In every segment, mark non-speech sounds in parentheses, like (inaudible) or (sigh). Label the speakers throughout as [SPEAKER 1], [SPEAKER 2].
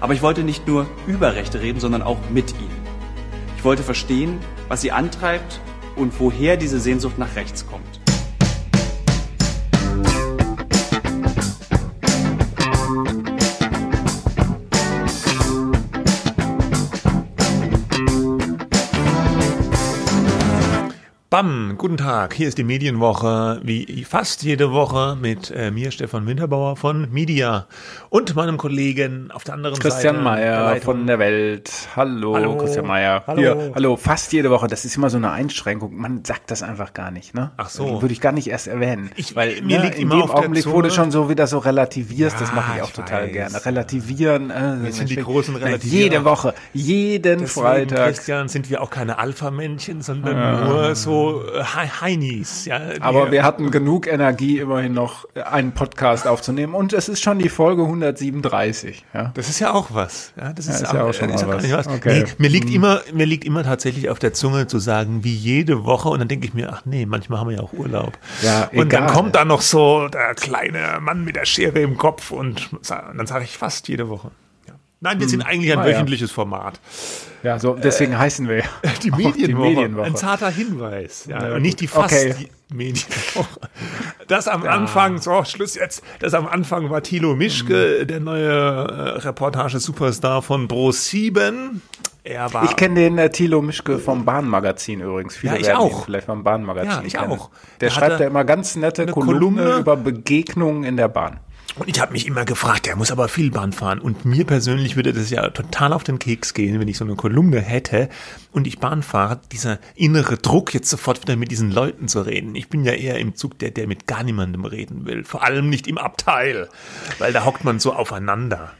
[SPEAKER 1] Aber ich wollte nicht nur über Rechte reden, sondern auch mit ihnen. Ich wollte verstehen, was sie antreibt und woher diese Sehnsucht nach rechts kommt.
[SPEAKER 2] Bam, guten Tag. Hier ist die Medienwoche, wie fast jede Woche mit äh, mir, Stefan Winterbauer von Media und meinem Kollegen auf der anderen
[SPEAKER 3] Christian
[SPEAKER 2] Seite.
[SPEAKER 3] Mayer von der Welt. Hallo,
[SPEAKER 2] Hallo.
[SPEAKER 3] Christian Mayer.
[SPEAKER 2] Hallo.
[SPEAKER 3] Hier, hallo, fast jede Woche. Das ist immer so eine Einschränkung. Man sagt das einfach gar nicht, ne?
[SPEAKER 2] Ach so.
[SPEAKER 3] Würde ich gar nicht erst erwähnen.
[SPEAKER 2] Ich-
[SPEAKER 3] weil
[SPEAKER 2] mir
[SPEAKER 3] ne,
[SPEAKER 2] liegt
[SPEAKER 3] in
[SPEAKER 2] immer
[SPEAKER 3] dem Augenblick, wo du schon so wieder so relativierst, das
[SPEAKER 2] Ja,
[SPEAKER 3] mache ich auch
[SPEAKER 2] ich
[SPEAKER 3] total
[SPEAKER 2] weiß.
[SPEAKER 3] gerne. Relativieren. Äh,
[SPEAKER 2] Wir sind die großen
[SPEAKER 3] na,
[SPEAKER 2] Relativierer.
[SPEAKER 3] Jede Woche, jeden
[SPEAKER 2] Deswegen,
[SPEAKER 3] Freitag.
[SPEAKER 2] Christian, sind wir auch keine Alpha-Männchen, sondern nur so äh, Hei- Heinis. Ja,
[SPEAKER 3] Aber wir hatten genug Energie, immerhin noch einen Podcast aufzunehmen. Und es ist schon die Folge 137. Ja?
[SPEAKER 2] Das ist ja auch was. Ja, das ist,
[SPEAKER 3] ist ja auch schon
[SPEAKER 2] ist
[SPEAKER 3] was.
[SPEAKER 2] was.
[SPEAKER 3] Okay.
[SPEAKER 2] Nee, mir liegt immer, mir liegt immer tatsächlich auf der Zunge zu sagen, wie jede Woche. Und dann denke ich mir, ach nee, manchmal haben wir ja auch Urlaub.
[SPEAKER 3] Ja,
[SPEAKER 2] und dann
[SPEAKER 3] egal.
[SPEAKER 2] kommt da noch so der kleine Mann mit der Schere im Kopf und sa- dann sage ich fast jede Woche. Ja. Nein, wir sind eigentlich ein
[SPEAKER 3] Ah, ja.
[SPEAKER 2] wöchentliches Format.
[SPEAKER 3] Ja, so deswegen heißen wir (laughs) ja
[SPEAKER 2] Die Medienwoche.
[SPEAKER 3] Die Medienwoche.
[SPEAKER 2] Ein zarter Hinweis. Ja,
[SPEAKER 3] Ja,
[SPEAKER 2] nicht die fast
[SPEAKER 3] Okay.
[SPEAKER 2] Medienwoche. Das am Anfang, so, Schluss jetzt. Das am Anfang war Thilo Mischke,
[SPEAKER 3] Mhm.
[SPEAKER 2] der neue äh, Reportage-Superstar von Pro 7. Er war.
[SPEAKER 3] Ich kenne den äh, Thilo Mischke vom Bahnmagazin übrigens. Viele
[SPEAKER 2] Ja, ich auch.
[SPEAKER 3] vielleicht vom Bahnmagazin
[SPEAKER 2] Ja, ich
[SPEAKER 3] kennen.
[SPEAKER 2] auch.
[SPEAKER 3] Der
[SPEAKER 2] Da
[SPEAKER 3] schreibt ja immer ganz nette Kolumne,
[SPEAKER 2] Kolumne.
[SPEAKER 3] über Begegnungen in der Bahn.
[SPEAKER 2] Und ich habe mich immer gefragt, der muss aber viel Bahn fahren. Und mir persönlich würde das ja total auf den Keks gehen, wenn ich so eine Kolumne hätte und ich Bahn fahre, dieser innere Druck, jetzt sofort wieder mit diesen Leuten zu reden. Ich bin ja eher im Zug, der, der mit gar niemandem reden will. Vor allem nicht im Abteil, weil da hockt man so aufeinander.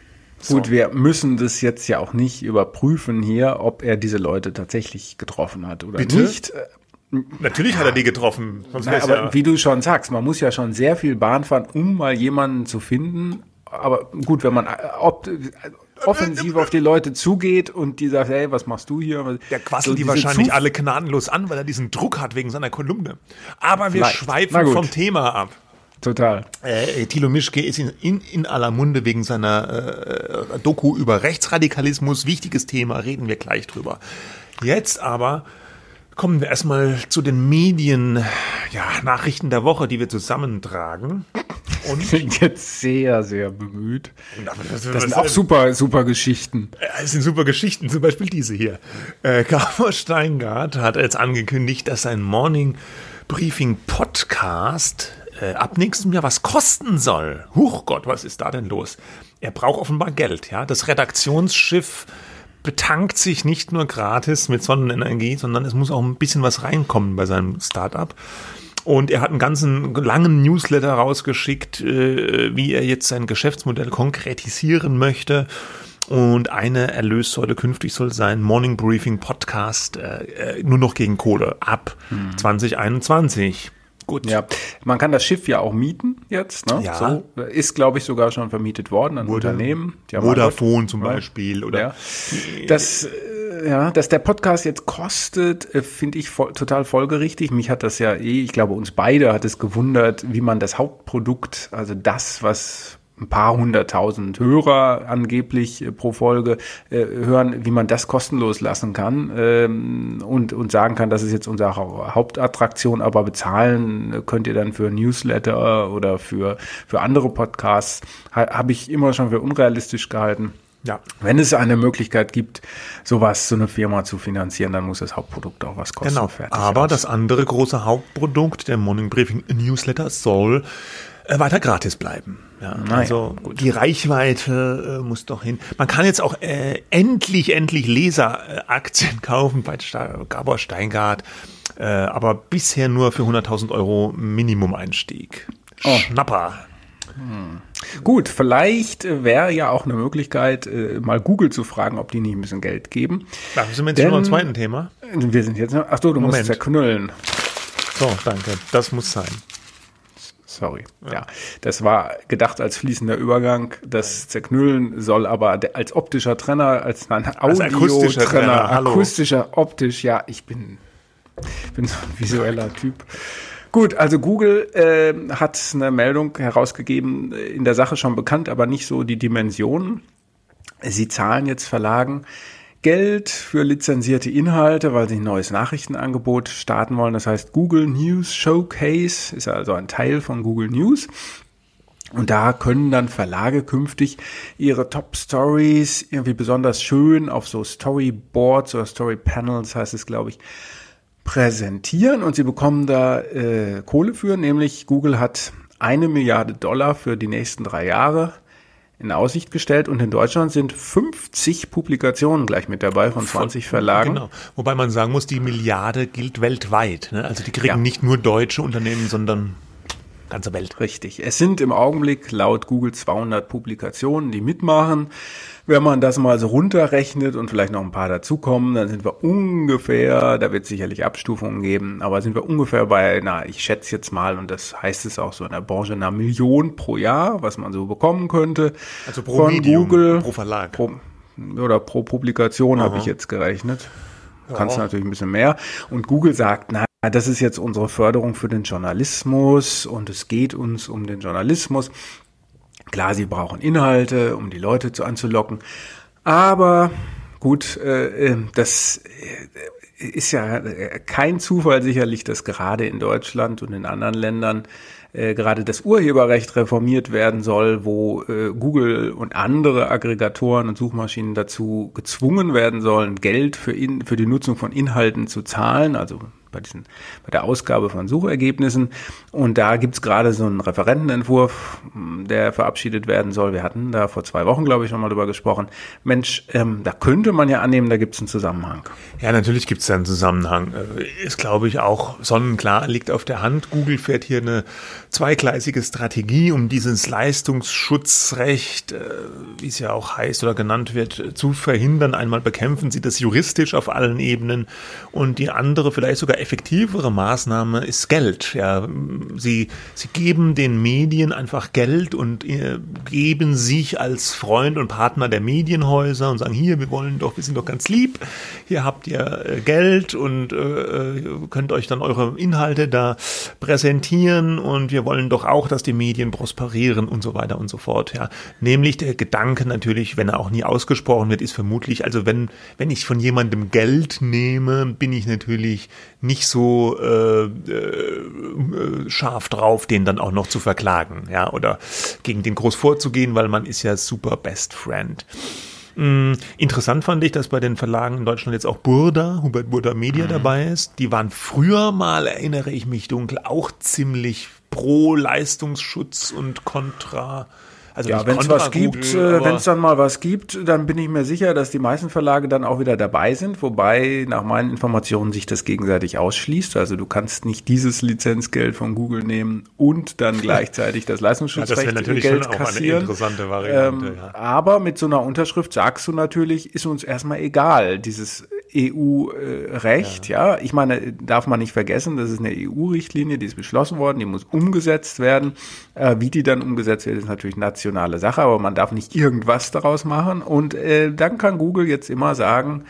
[SPEAKER 3] Gut, wir müssen das jetzt ja auch nicht überprüfen hier, ob er diese Leute tatsächlich getroffen hat oder
[SPEAKER 2] Bitte?
[SPEAKER 3] nicht.
[SPEAKER 2] Natürlich hat er die getroffen.
[SPEAKER 3] Nein, aber
[SPEAKER 2] ja,
[SPEAKER 3] wie du schon sagst, man muss ja schon sehr viel Bahn fahren, um mal jemanden zu finden. Aber gut, wenn man äh, opt, offensiv auf die Leute zugeht und die sagt, hey, was machst du hier?
[SPEAKER 2] der quasselt
[SPEAKER 3] So
[SPEAKER 2] die wahrscheinlich
[SPEAKER 3] Zuf-
[SPEAKER 2] alle gnadenlos an, weil er diesen Druck hat wegen seiner Kolumne. Aber wir
[SPEAKER 3] Vielleicht.
[SPEAKER 2] Schweifen vom Thema ab.
[SPEAKER 3] Total.
[SPEAKER 2] Äh, Thilo Mischke ist in, in, in aller Munde wegen seiner äh, Doku über Rechtsradikalismus. Wichtiges Thema, reden wir gleich drüber. Jetzt aber kommen wir erstmal zu den Medien, ja, Nachrichten der Woche, die wir zusammentragen. Und
[SPEAKER 3] Klingt jetzt sehr, sehr bemüht.
[SPEAKER 2] das,
[SPEAKER 3] Das sind auch super, super Geschichten.
[SPEAKER 2] Äh, Es sind super Geschichten, zum Beispiel diese hier. Äh, Gabor Steingart hat jetzt angekündigt, dass sein Morning Briefing Podcast äh, ab nächstem Jahr was kosten soll. Huch Gott, was ist da denn los? Er braucht offenbar Geld, ja. Das Redaktionsschiff betankt sich nicht nur gratis mit Sonnenenergie, sondern es muss auch ein bisschen was reinkommen bei seinem Startup. Und er hat einen ganzen langen Newsletter rausgeschickt, äh, wie er jetzt sein Geschäftsmodell konkretisieren möchte. Und eine Erlössäule künftig soll sein Morning Briefing Podcast äh, äh, nur noch gegen Kohle ab 2021. Gut.
[SPEAKER 3] Ja, man kann das Schiff ja auch mieten jetzt. Ne?
[SPEAKER 2] Ja.
[SPEAKER 3] So, ist, glaube ich, sogar schon vermietet worden an Unternehmen. Die
[SPEAKER 2] Vodafone zum. Beispiel oder
[SPEAKER 3] Ja. Das, äh, ja, dass der Podcast jetzt kostet, äh, finde ich voll, total folgerichtig. Mich hat das ja eh, ich glaube, uns beide hat es gewundert, wie man das Hauptprodukt, also das, was ein paar hunderttausend Hörer angeblich äh, pro Folge äh, hören, wie man das kostenlos lassen kann ähm, und, und sagen kann, das ist jetzt unsere Hau- Hauptattraktion, aber bezahlen äh, könnt ihr dann für Newsletter oder für, für andere Podcasts, ha, habe ich immer schon für unrealistisch gehalten.
[SPEAKER 2] Ja.
[SPEAKER 3] Wenn es eine Möglichkeit gibt, sowas, so eine Firma zu finanzieren, dann muss das Hauptprodukt auch was kosten.
[SPEAKER 2] Genau. Aber
[SPEAKER 3] aus.
[SPEAKER 2] das andere große Hauptprodukt, der Morning Briefing Newsletter, soll äh, weiter gratis bleiben. Ja,
[SPEAKER 3] Naja,
[SPEAKER 2] also die Reichweite äh, muss doch hin. Man kann jetzt auch äh, endlich, endlich Leseraktien (laughs) kaufen bei Sta Gabor Steingart, äh, aber bisher nur für 100.000 Euro Minimum-Einstieg.
[SPEAKER 3] Oh.
[SPEAKER 2] Schnapper.
[SPEAKER 3] Gut, vielleicht wäre ja auch eine Möglichkeit, äh, mal Google zu fragen, ob die nicht ein bisschen Geld geben.
[SPEAKER 2] Da sind wir jetzt
[SPEAKER 3] Denn-
[SPEAKER 2] schon beim zweiten Thema.
[SPEAKER 3] Wir sind jetzt noch, ach so, du
[SPEAKER 2] Moment.
[SPEAKER 3] musst zerknüllen.
[SPEAKER 2] So, danke. Das muss sein.
[SPEAKER 3] Sorry. Ja. das war gedacht als fließender Übergang. Das Zerknüllen soll aber als optischer Trenner, als ein
[SPEAKER 2] akustischer Trenner,
[SPEAKER 3] Audiotrenner, akustischer, optisch, ja, ich bin, bin so ein visueller Typ. Gut, also Google äh, hat eine Meldung herausgegeben, äh, in der Sache schon bekannt, aber nicht so die Dimensionen. Sie zahlen jetzt Verlagen Geld für lizenzierte Inhalte, weil sie ein neues Nachrichtenangebot starten wollen. Das heißt Google News Showcase ist also ein Teil von Google News. Und da können dann Verlage künftig ihre Top Stories irgendwie besonders schön auf so Storyboards oder Story Panels heißt es, glaube ich, präsentieren und sie bekommen da äh, Kohle für, nämlich Google hat eine Milliarde Dollar für die nächsten drei Jahre in Aussicht gestellt und in Deutschland sind 50 Publikationen gleich mit dabei von 20 Verlagen. Genau.
[SPEAKER 2] Wobei man sagen muss, die Milliarde gilt weltweit. Ne? Also die kriegen ja. nicht nur deutsche Unternehmen, sondern ganze Welt.
[SPEAKER 3] Richtig. Es sind im Augenblick laut Google 200 Publikationen, die mitmachen. Wenn man das mal so runterrechnet und vielleicht noch ein paar dazukommen, dann sind wir ungefähr, da wird es sicherlich Abstufungen geben, aber sind wir ungefähr bei, na, ich schätze jetzt mal, und das heißt es auch so in der Branche, einer Million pro Jahr, was man so bekommen könnte.
[SPEAKER 2] Also pro von Medium,
[SPEAKER 3] Google,
[SPEAKER 2] pro Verlag.
[SPEAKER 3] Pro, oder pro Publikation habe ich jetzt gerechnet. Kannst ja. natürlich ein bisschen mehr. Und Google sagt, na, das ist jetzt unsere Förderung für den Journalismus und es geht uns um den Journalismus. Klar, sie brauchen Inhalte, um die Leute zu anzulocken. Aber gut, äh, äh das äh, ist ja kein Zufall sicherlich, dass gerade in Deutschland und in anderen Ländern äh, gerade das Urheberrecht reformiert werden soll, wo äh, Google und andere Aggregatoren und Suchmaschinen dazu gezwungen werden sollen, Geld für, in, für die Nutzung von Inhalten zu zahlen, also bei, diesen, bei der Ausgabe von Suchergebnissen. Und da gibt's gerade so einen Referentenentwurf, der verabschiedet werden soll. Wir hatten da vor zwei Wochen, glaube ich, schon mal drüber gesprochen. Mensch, ähm, da könnte man ja annehmen, da gibt's einen Zusammenhang.
[SPEAKER 2] Ja, natürlich gibt's da einen Zusammenhang. Äh, ist, glaube ich, auch sonnenklar, liegt auf der Hand. Google fährt hier eine zweigleisige Strategie, um dieses Leistungsschutzrecht, äh, wie es ja auch heißt oder genannt wird, zu verhindern. Einmal bekämpfen sie das juristisch auf allen Ebenen und die andere, vielleicht sogar effektivere Maßnahme ist Geld. Ja, sie, sie geben den Medien einfach Geld und äh, geben sich als Freund und Partner der Medienhäuser und sagen, hier, wir wollen doch, wir sind doch ganz lieb, hier habt ihr äh, Geld und äh, könnt euch dann eure Inhalte da präsentieren und wir wollen doch auch, dass die Medien prosperieren und so weiter und so fort. Ja, nämlich der Gedanke natürlich, wenn er auch nie ausgesprochen wird, ist vermutlich, also wenn, wenn ich von jemandem Geld nehme, bin ich natürlich nicht so äh, äh, scharf drauf, den dann auch noch zu verklagen, ja, oder gegen den groß vorzugehen, weil man ist ja super Best Friend. Mm, interessant fand ich, dass bei den Verlagen in Deutschland jetzt auch Burda, Hubert Burda Media mhm. dabei ist. Die waren früher mal, erinnere ich mich dunkel, auch ziemlich pro Leistungsschutz und kontra
[SPEAKER 3] also ja, wenn es was gibt, äh, wenn es dann mal was gibt, dann bin ich mir sicher, dass die meisten Verlage dann auch wieder dabei sind, wobei nach meinen Informationen sich das gegenseitig ausschließt. Also du kannst nicht dieses Lizenzgeld von Google nehmen und dann (laughs) gleichzeitig das Leistungsschutzrecht ja, das natürlich Geld schon auch kassieren. Eine interessante Variante, ähm, ja. Aber mit so einer Unterschrift sagst du natürlich, ist uns erstmal egal, dieses EU-Recht, ja. ja. Ich meine, darf man nicht vergessen, das ist eine EU-Richtlinie, die ist beschlossen worden, die muss umgesetzt werden. Äh, wie die dann umgesetzt wird, ist natürlich nationale Sache, aber man darf nicht irgendwas daraus machen. Und äh, dann kann Google jetzt immer sagen,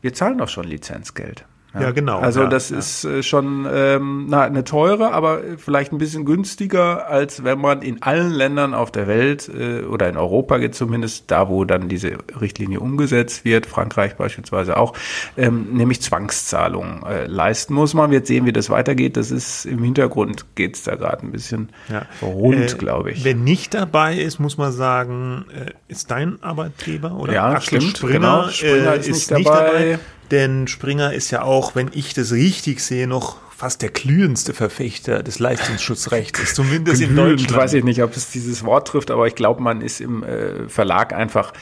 [SPEAKER 3] wir zahlen doch schon Lizenzgeld.
[SPEAKER 2] Ja, genau.
[SPEAKER 3] Also
[SPEAKER 2] ja,
[SPEAKER 3] das ja. ist äh, schon ähm, na, eine teure, aber vielleicht ein bisschen günstiger, als wenn man in allen Ländern auf der Welt äh, oder in Europa geht zumindest, da wo dann diese Richtlinie umgesetzt wird, Frankreich beispielsweise auch, ähm, nämlich Zwangszahlungen äh, leisten muss. Man wird sehen, wie das weitergeht. Das ist im Hintergrund geht's da gerade ein bisschen ja. rund, äh, glaube ich.
[SPEAKER 2] Wer nicht dabei ist, muss man sagen, äh, ist dein Arbeitgeber oder
[SPEAKER 3] ja, Axel stimmt, Springer, genau. Springer
[SPEAKER 2] äh, ist, ist, nicht dabei. Nicht dabei denn Springer ist ja auch, wenn ich das richtig sehe, noch fast der glühendste Verfechter des Leistungsschutzrechts, (laughs) zumindest Glühend, in Deutschland.
[SPEAKER 3] weiß ich nicht, ob es dieses Wort trifft, aber ich glaube, man ist im äh, Verlag einfach,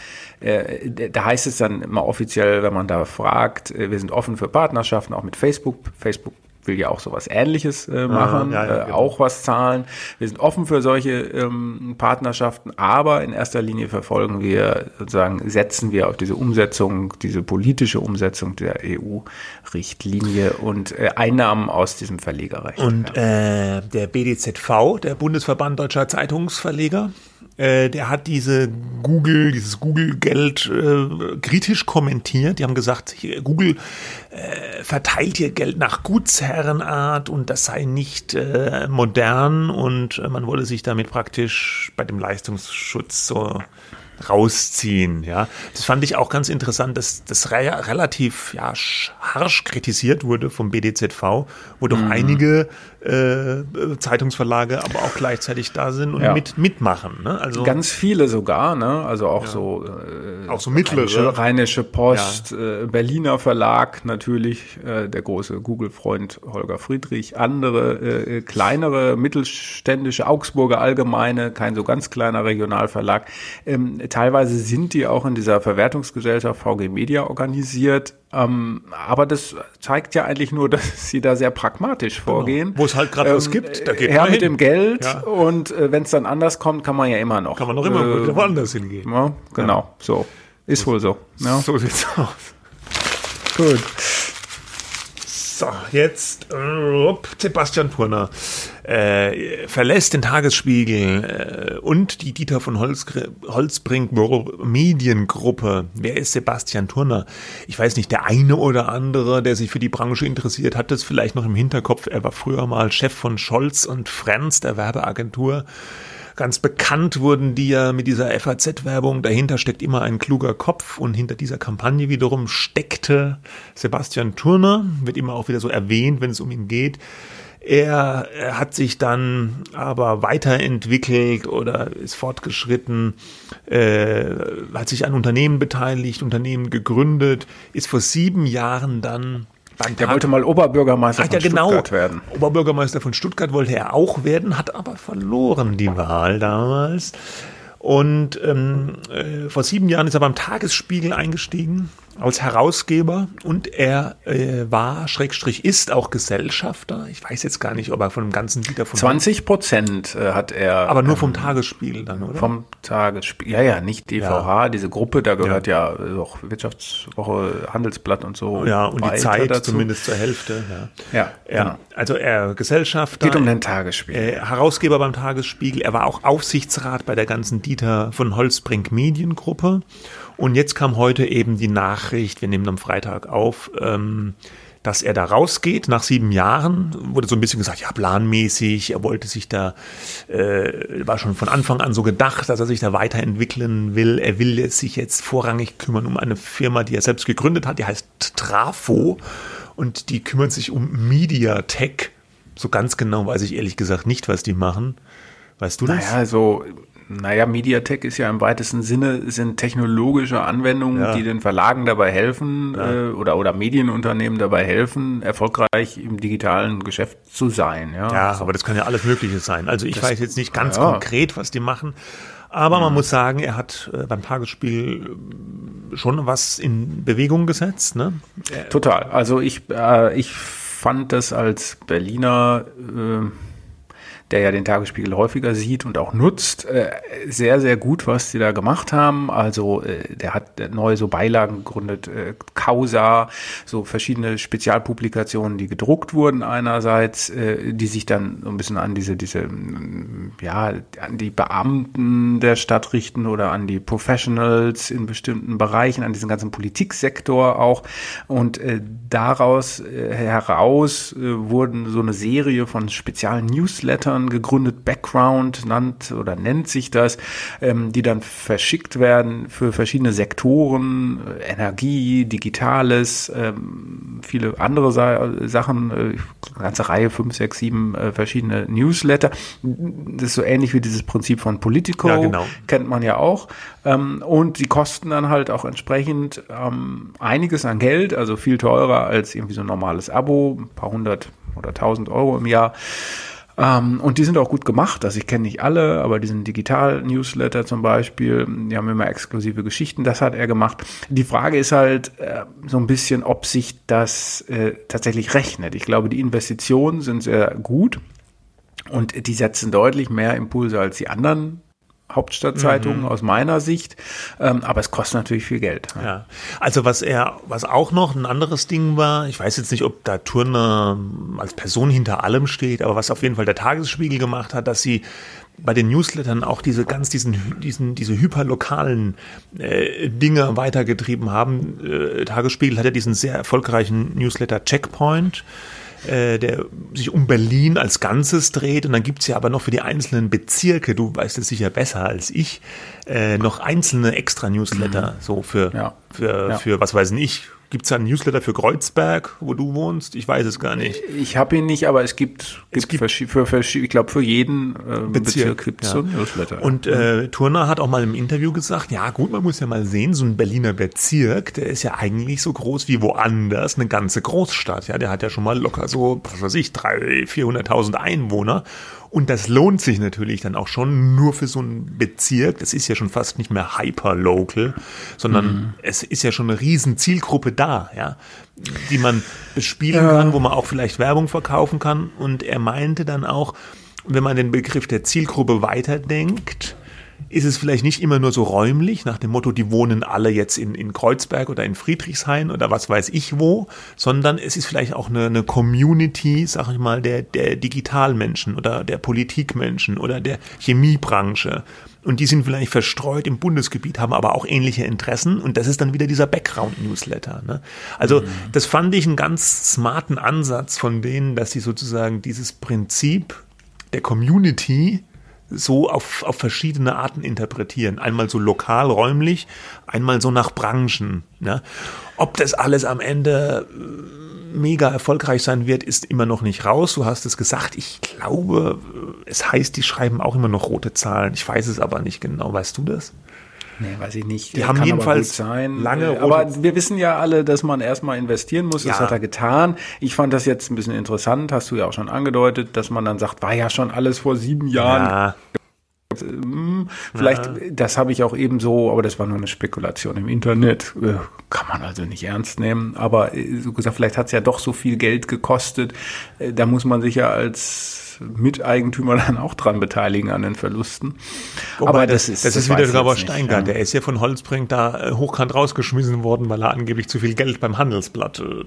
[SPEAKER 3] äh, da heißt es dann immer offiziell, wenn man da fragt, äh, wir sind offen für Partnerschaften, auch mit Facebook. Facebook will ja auch sowas ähnliches äh, machen, ja, ja, äh, genau. auch was zahlen. Wir sind offen für solche ähm, Partnerschaften, aber in erster Linie verfolgen wir sozusagen, setzen wir auf diese Umsetzung, diese politische Umsetzung der EU-Richtlinie und äh, Einnahmen aus diesem Verlegerrecht.
[SPEAKER 2] Und ja. äh, der BDZV, der Bundesverband Deutscher Zeitungsverleger, äh, der hat diese Google, dieses Google-Geld äh, kritisch kommentiert. Die haben gesagt, Google äh, verteilt hier Geld nach Gutsherrenart und das sei nicht äh, modern und äh, man wolle sich damit praktisch bei dem Leistungsschutz so rausziehen. Ja, das fand ich auch ganz interessant, dass das re relativ ja, harsch kritisiert wurde vom BDZV, wo doch mhm. einige äh, Zeitungsverlage aber auch gleichzeitig da sind und ja. mit, mitmachen. Ne?
[SPEAKER 3] Also ganz viele sogar, ne? Also auch ja. so
[SPEAKER 2] äh, auch so mittlere
[SPEAKER 3] Rheinische, Post, ja. äh, Berliner Verlag natürlich, äh, der große Google-Freund Holger Friedrich, andere äh, kleinere mittelständische Augsburger Allgemeine, kein so ganz kleiner Regionalverlag. Ähm, teilweise sind die auch in dieser Verwertungsgesellschaft VG Media organisiert. Ähm, aber das zeigt ja eigentlich nur, (laughs) dass sie da sehr pragmatisch genau. vorgehen.
[SPEAKER 2] Genau. Wo es halt gerade ähm, was gibt,
[SPEAKER 3] da geht her mit dem Geld ja. und äh, wenn es dann anders kommt, kann man ja immer noch.
[SPEAKER 2] Kann man noch immer äh, woanders hingehen.
[SPEAKER 3] Ja, genau, ja. so. Ist wohl so. Ja.
[SPEAKER 2] So sieht's aus. Gut. So, jetzt Sebastian Purner äh, verlässt den Tagesspiegel äh, und die Dieter von Holz, Holzbrink Mediengruppe. Wer ist Sebastian Turner? Ich weiß nicht, der eine oder andere, der sich für die Branche interessiert, hat das vielleicht noch im Hinterkopf. Er war früher mal Chef von Scholz und Franz, der Werbeagentur. Ganz bekannt wurden die ja mit dieser FAZ-Werbung. Dahinter steckt immer ein kluger Kopf und hinter dieser Kampagne wiederum steckte Sebastian Turner, wird immer auch wieder so erwähnt, wenn es um ihn geht. Er, er hat sich dann aber weiterentwickelt oder ist fortgeschritten, äh, hat sich an Unternehmen beteiligt, Unternehmen gegründet, ist vor sieben Jahren dann
[SPEAKER 3] der wollte mal Oberbürgermeister
[SPEAKER 2] Ach, ja, von genau. Stuttgart werden. Oberbürgermeister von Stuttgart wollte er auch werden, hat aber verloren die Wahl damals. Und ähm, äh, vor sieben Jahren ist er beim Tagesspiegel eingestiegen als Herausgeber und er äh, war, Schrägstrich ist auch Gesellschafter. Ich weiß jetzt gar nicht, ob er von dem ganzen Dieter von
[SPEAKER 3] 20 Prozent äh, hat er.
[SPEAKER 2] Aber nur vom ähm, Tagesspiegel dann, oder?
[SPEAKER 3] Vom Tagesspiegel, ja, ja, nicht DVH, ja. diese Gruppe, da gehört ja, ja auch Wirtschaftswoche, Handelsblatt und so.
[SPEAKER 2] Ja, und die Zeit dazu. zumindest zur Hälfte. Ja, ja, ja genau. also er Gesellschafter.
[SPEAKER 3] Geht um den Tagesspiegel.
[SPEAKER 2] Äh, Herausgeber beim Tagesspiegel. Er war auch Aufsichtsrat bei der ganzen Dieter von Holzbrink Mediengruppe und jetzt kam heute eben die Nachricht, wir nehmen am Freitag auf, ähm, dass er da rausgeht nach sieben Jahren. Wurde so ein bisschen gesagt, ja, planmäßig, er wollte sich da, äh, war schon von Anfang an so gedacht, dass er sich da weiterentwickeln will. Er will sich jetzt vorrangig kümmern um eine Firma, die er selbst gegründet hat, die heißt Trafo und die kümmert sich um Mediatek. So ganz genau weiß ich ehrlich gesagt nicht, was die machen. Weißt du das?
[SPEAKER 3] Naja, also naja, Mediatek ist ja im weitesten Sinne, sind technologische Anwendungen, ja. die den Verlagen dabei helfen ja. äh, oder, oder Medienunternehmen dabei helfen, erfolgreich im digitalen Geschäft zu sein. Ja,
[SPEAKER 2] ja aber das kann ja alles Mögliche sein. Also ich das, weiß jetzt nicht ganz konkret, was die machen. Aber man mhm. muss sagen, er hat äh, beim Tagesspiel äh, schon was in Bewegung gesetzt. Ne?
[SPEAKER 3] Total. Also ich, äh, ich fand das als Berliner äh, der ja den Tagesspiegel häufiger sieht und auch nutzt, äh, sehr, sehr gut, was die da gemacht haben. Also äh, der hat neue so Beilagen gegründet, äh, Causa, so verschiedene Spezialpublikationen, die gedruckt wurden einerseits, die sich dann so ein bisschen an diese, diese, ja, an die Beamten der Stadt richten oder an die Professionals in bestimmten Bereichen, an diesen ganzen Politiksektor auch. Und daraus heraus wurden so eine Serie von speziellen Newslettern Partnern gegründet, Background nannt oder nennt sich das, ähm, die dann verschickt werden für verschiedene Sektoren, äh, Energie, Digitales, ähm, viele andere Sa Sachen, äh, ganze Reihe, fünf, sechs, sieben äh, verschiedene Newsletter. Das ist so ähnlich wie dieses Prinzip von Politico, ja, genau. kennt man ja auch. Ähm, und die kosten dann halt auch entsprechend ähm, einiges an Geld, also viel teurer als irgendwie so ein normales Abo, ein paar hundert oder tausend Euro im Jahr. Ähm, und die sind auch gut gemacht. Also ich kenne nicht alle, aber diesen Digital-Newsletter zum Beispiel, die haben immer exklusive Geschichten. Das hat er gemacht. Die Frage ist halt äh, so ein bisschen, ob sich das äh, tatsächlich rechnet. Ich glaube, die Investitionen sind sehr gut. Und die setzen deutlich mehr Impulse als die anderen Hauptstadtzeitungen mhm. aus meiner Sicht. Ähm, aber es kostet natürlich viel Geld.
[SPEAKER 2] Ja. Also was er, was auch noch ein anderes Ding war, ich weiß jetzt nicht, ob da Turner als Person hinter allem steht, aber was auf jeden Fall der Tagesspiegel gemacht hat, dass sie bei den Newslettern auch diese ganz diesen diesen diese hyperlokalen äh, Dinge weitergetrieben haben. Äh, Tagesspiegel hat ja diesen sehr erfolgreichen Newsletter Checkpoint äh, der sich um Berlin als Ganzes dreht. Und dann gibt's ja aber noch für die einzelnen Bezirke, du weißt es sicher besser als ich, äh, noch einzelne Extra-Newsletter, mhm. so für,
[SPEAKER 3] ja.
[SPEAKER 2] für,
[SPEAKER 3] Ja.
[SPEAKER 2] für, was weiß ich. Gibt's da einen Newsletter für Kreuzberg, wo du wohnst? Ich weiß es gar nicht.
[SPEAKER 3] Ich habe ihn nicht, aber es gibt,
[SPEAKER 2] Es
[SPEAKER 3] gibt,
[SPEAKER 2] gibt-
[SPEAKER 3] verschi- für, verschi- ich glaube, für jeden äh, Bezirk, gibt es
[SPEAKER 2] ja.
[SPEAKER 3] so ein Newsletter.
[SPEAKER 2] Und äh, Turner hat auch mal im Interview gesagt, ja gut, man muss ja mal sehen, so ein Berliner Bezirk, der ist ja eigentlich so groß wie woanders, eine ganze Großstadt. Ja, der hat ja schon mal locker so, was weiß ich, 300.000, 400.000 Einwohner. Und das lohnt sich natürlich dann auch schon nur für so einen Bezirk. Das ist ja schon fast nicht mehr hyper-local, sondern es ist ja schon eine riesen Zielgruppe da, ja, die man bespielen kann, wo man auch vielleicht Werbung verkaufen kann. Und er meinte dann auch, wenn man den Begriff der Zielgruppe weiterdenkt, ist es vielleicht nicht immer nur so räumlich, nach dem Motto, die wohnen alle jetzt in, in Kreuzberg oder in Friedrichshain oder was weiß ich wo, sondern es ist vielleicht auch eine, eine Community, sag ich mal, der, der Digitalmenschen oder der Politikmenschen oder der Chemiebranche. Und die sind vielleicht verstreut im Bundesgebiet, haben aber auch ähnliche Interessen. Und das ist dann wieder dieser Background-Newsletter. Ne? Also das fand ich einen ganz smarten Ansatz von denen, dass sie sozusagen dieses Prinzip der Community so auf, auf verschiedene Arten interpretieren. Einmal so lokal, räumlich, einmal so nach Branchen. Ne? Ob das alles am Ende äh, mega erfolgreich sein wird, ist immer noch nicht raus. Du hast es gesagt. Ich glaube, es heißt, die schreiben auch immer noch rote Zahlen. Ich weiß es aber nicht genau. Weißt du das?
[SPEAKER 3] Nee, weiß ich nicht.
[SPEAKER 2] Die haben
[SPEAKER 3] Kann aber
[SPEAKER 2] jedenfalls lange
[SPEAKER 3] Äh, Aber wir wissen ja alle, dass man erstmal investieren muss. Das
[SPEAKER 2] Ja.
[SPEAKER 3] hat er getan. Ich fand das jetzt ein bisschen interessant, hast du ja auch schon angedeutet, dass man dann sagt, war ja schon alles vor sieben Jahren.
[SPEAKER 2] Ja,
[SPEAKER 3] Vielleicht, das habe ich auch eben so, aber das war nur eine Spekulation im Internet. Äh, Kann man also nicht ernst nehmen. Aber äh, so gesagt, vielleicht hat es ja doch so viel Geld gekostet. Äh, Da muss man sich ja als Miteigentümer (laughs) dann auch dran beteiligen an den Verlusten.
[SPEAKER 2] Wobei das, das ist wieder
[SPEAKER 3] ich
[SPEAKER 2] Grauer
[SPEAKER 3] jetzt nicht,
[SPEAKER 2] Steingart.
[SPEAKER 3] ja.
[SPEAKER 2] Der ist ja von Holzbrink da äh, hochkant rausgeschmissen worden, weil er angeblich zu viel Geld beim Handelsblatt äh,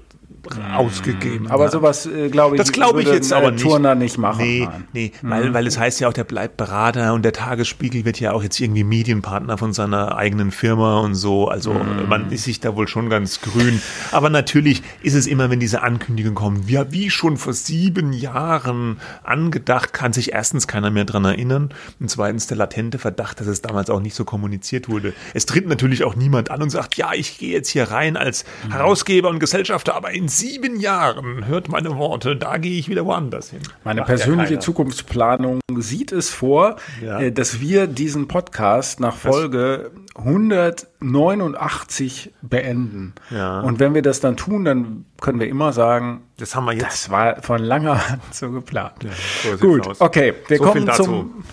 [SPEAKER 2] ausgegeben
[SPEAKER 3] Aber
[SPEAKER 2] hat.
[SPEAKER 3] sowas, äh, glaube ich,
[SPEAKER 2] Das glaube ich jetzt aber
[SPEAKER 3] äh,
[SPEAKER 2] nicht.
[SPEAKER 3] Turner nicht machen.
[SPEAKER 2] Nee,
[SPEAKER 3] Nein.
[SPEAKER 2] nee weil, weil es heißt ja auch, der bleibt Berater und der Tagesspiegel wird ja auch jetzt irgendwie Medienpartner von seiner eigenen Firma und so. Also man ist sich da wohl schon ganz grün. Aber natürlich ist es immer, wenn diese Ankündigungen kommen, ja, wie schon vor sieben Jahren angedacht, kann sich erstens keiner mehr dran erinnern und zweitens der latente Verdacht, dass es damals auch nicht so kommuniziert wurde. Es tritt natürlich auch niemand an und sagt, ja, ich gehe jetzt hier rein als Herausgeber und Gesellschafter, aber in sieben Jahren hört meine Worte, da gehe ich wieder woanders hin.
[SPEAKER 3] Meine
[SPEAKER 2] Macht ja
[SPEAKER 3] persönliche
[SPEAKER 2] keiner.
[SPEAKER 3] Zukunftsplanung sieht es vor,
[SPEAKER 2] Ja.
[SPEAKER 3] äh, dass wir diesen Podcast nach Folge 189 beenden.
[SPEAKER 2] Ja.
[SPEAKER 3] Und wenn wir das dann tun, dann können wir immer sagen,
[SPEAKER 2] Das haben wir jetzt.
[SPEAKER 3] das war von langer Hand so geplant.
[SPEAKER 2] so
[SPEAKER 3] Gut,
[SPEAKER 2] aus.
[SPEAKER 3] okay, wir
[SPEAKER 2] So viel
[SPEAKER 3] kommen
[SPEAKER 2] dazu.
[SPEAKER 3] zum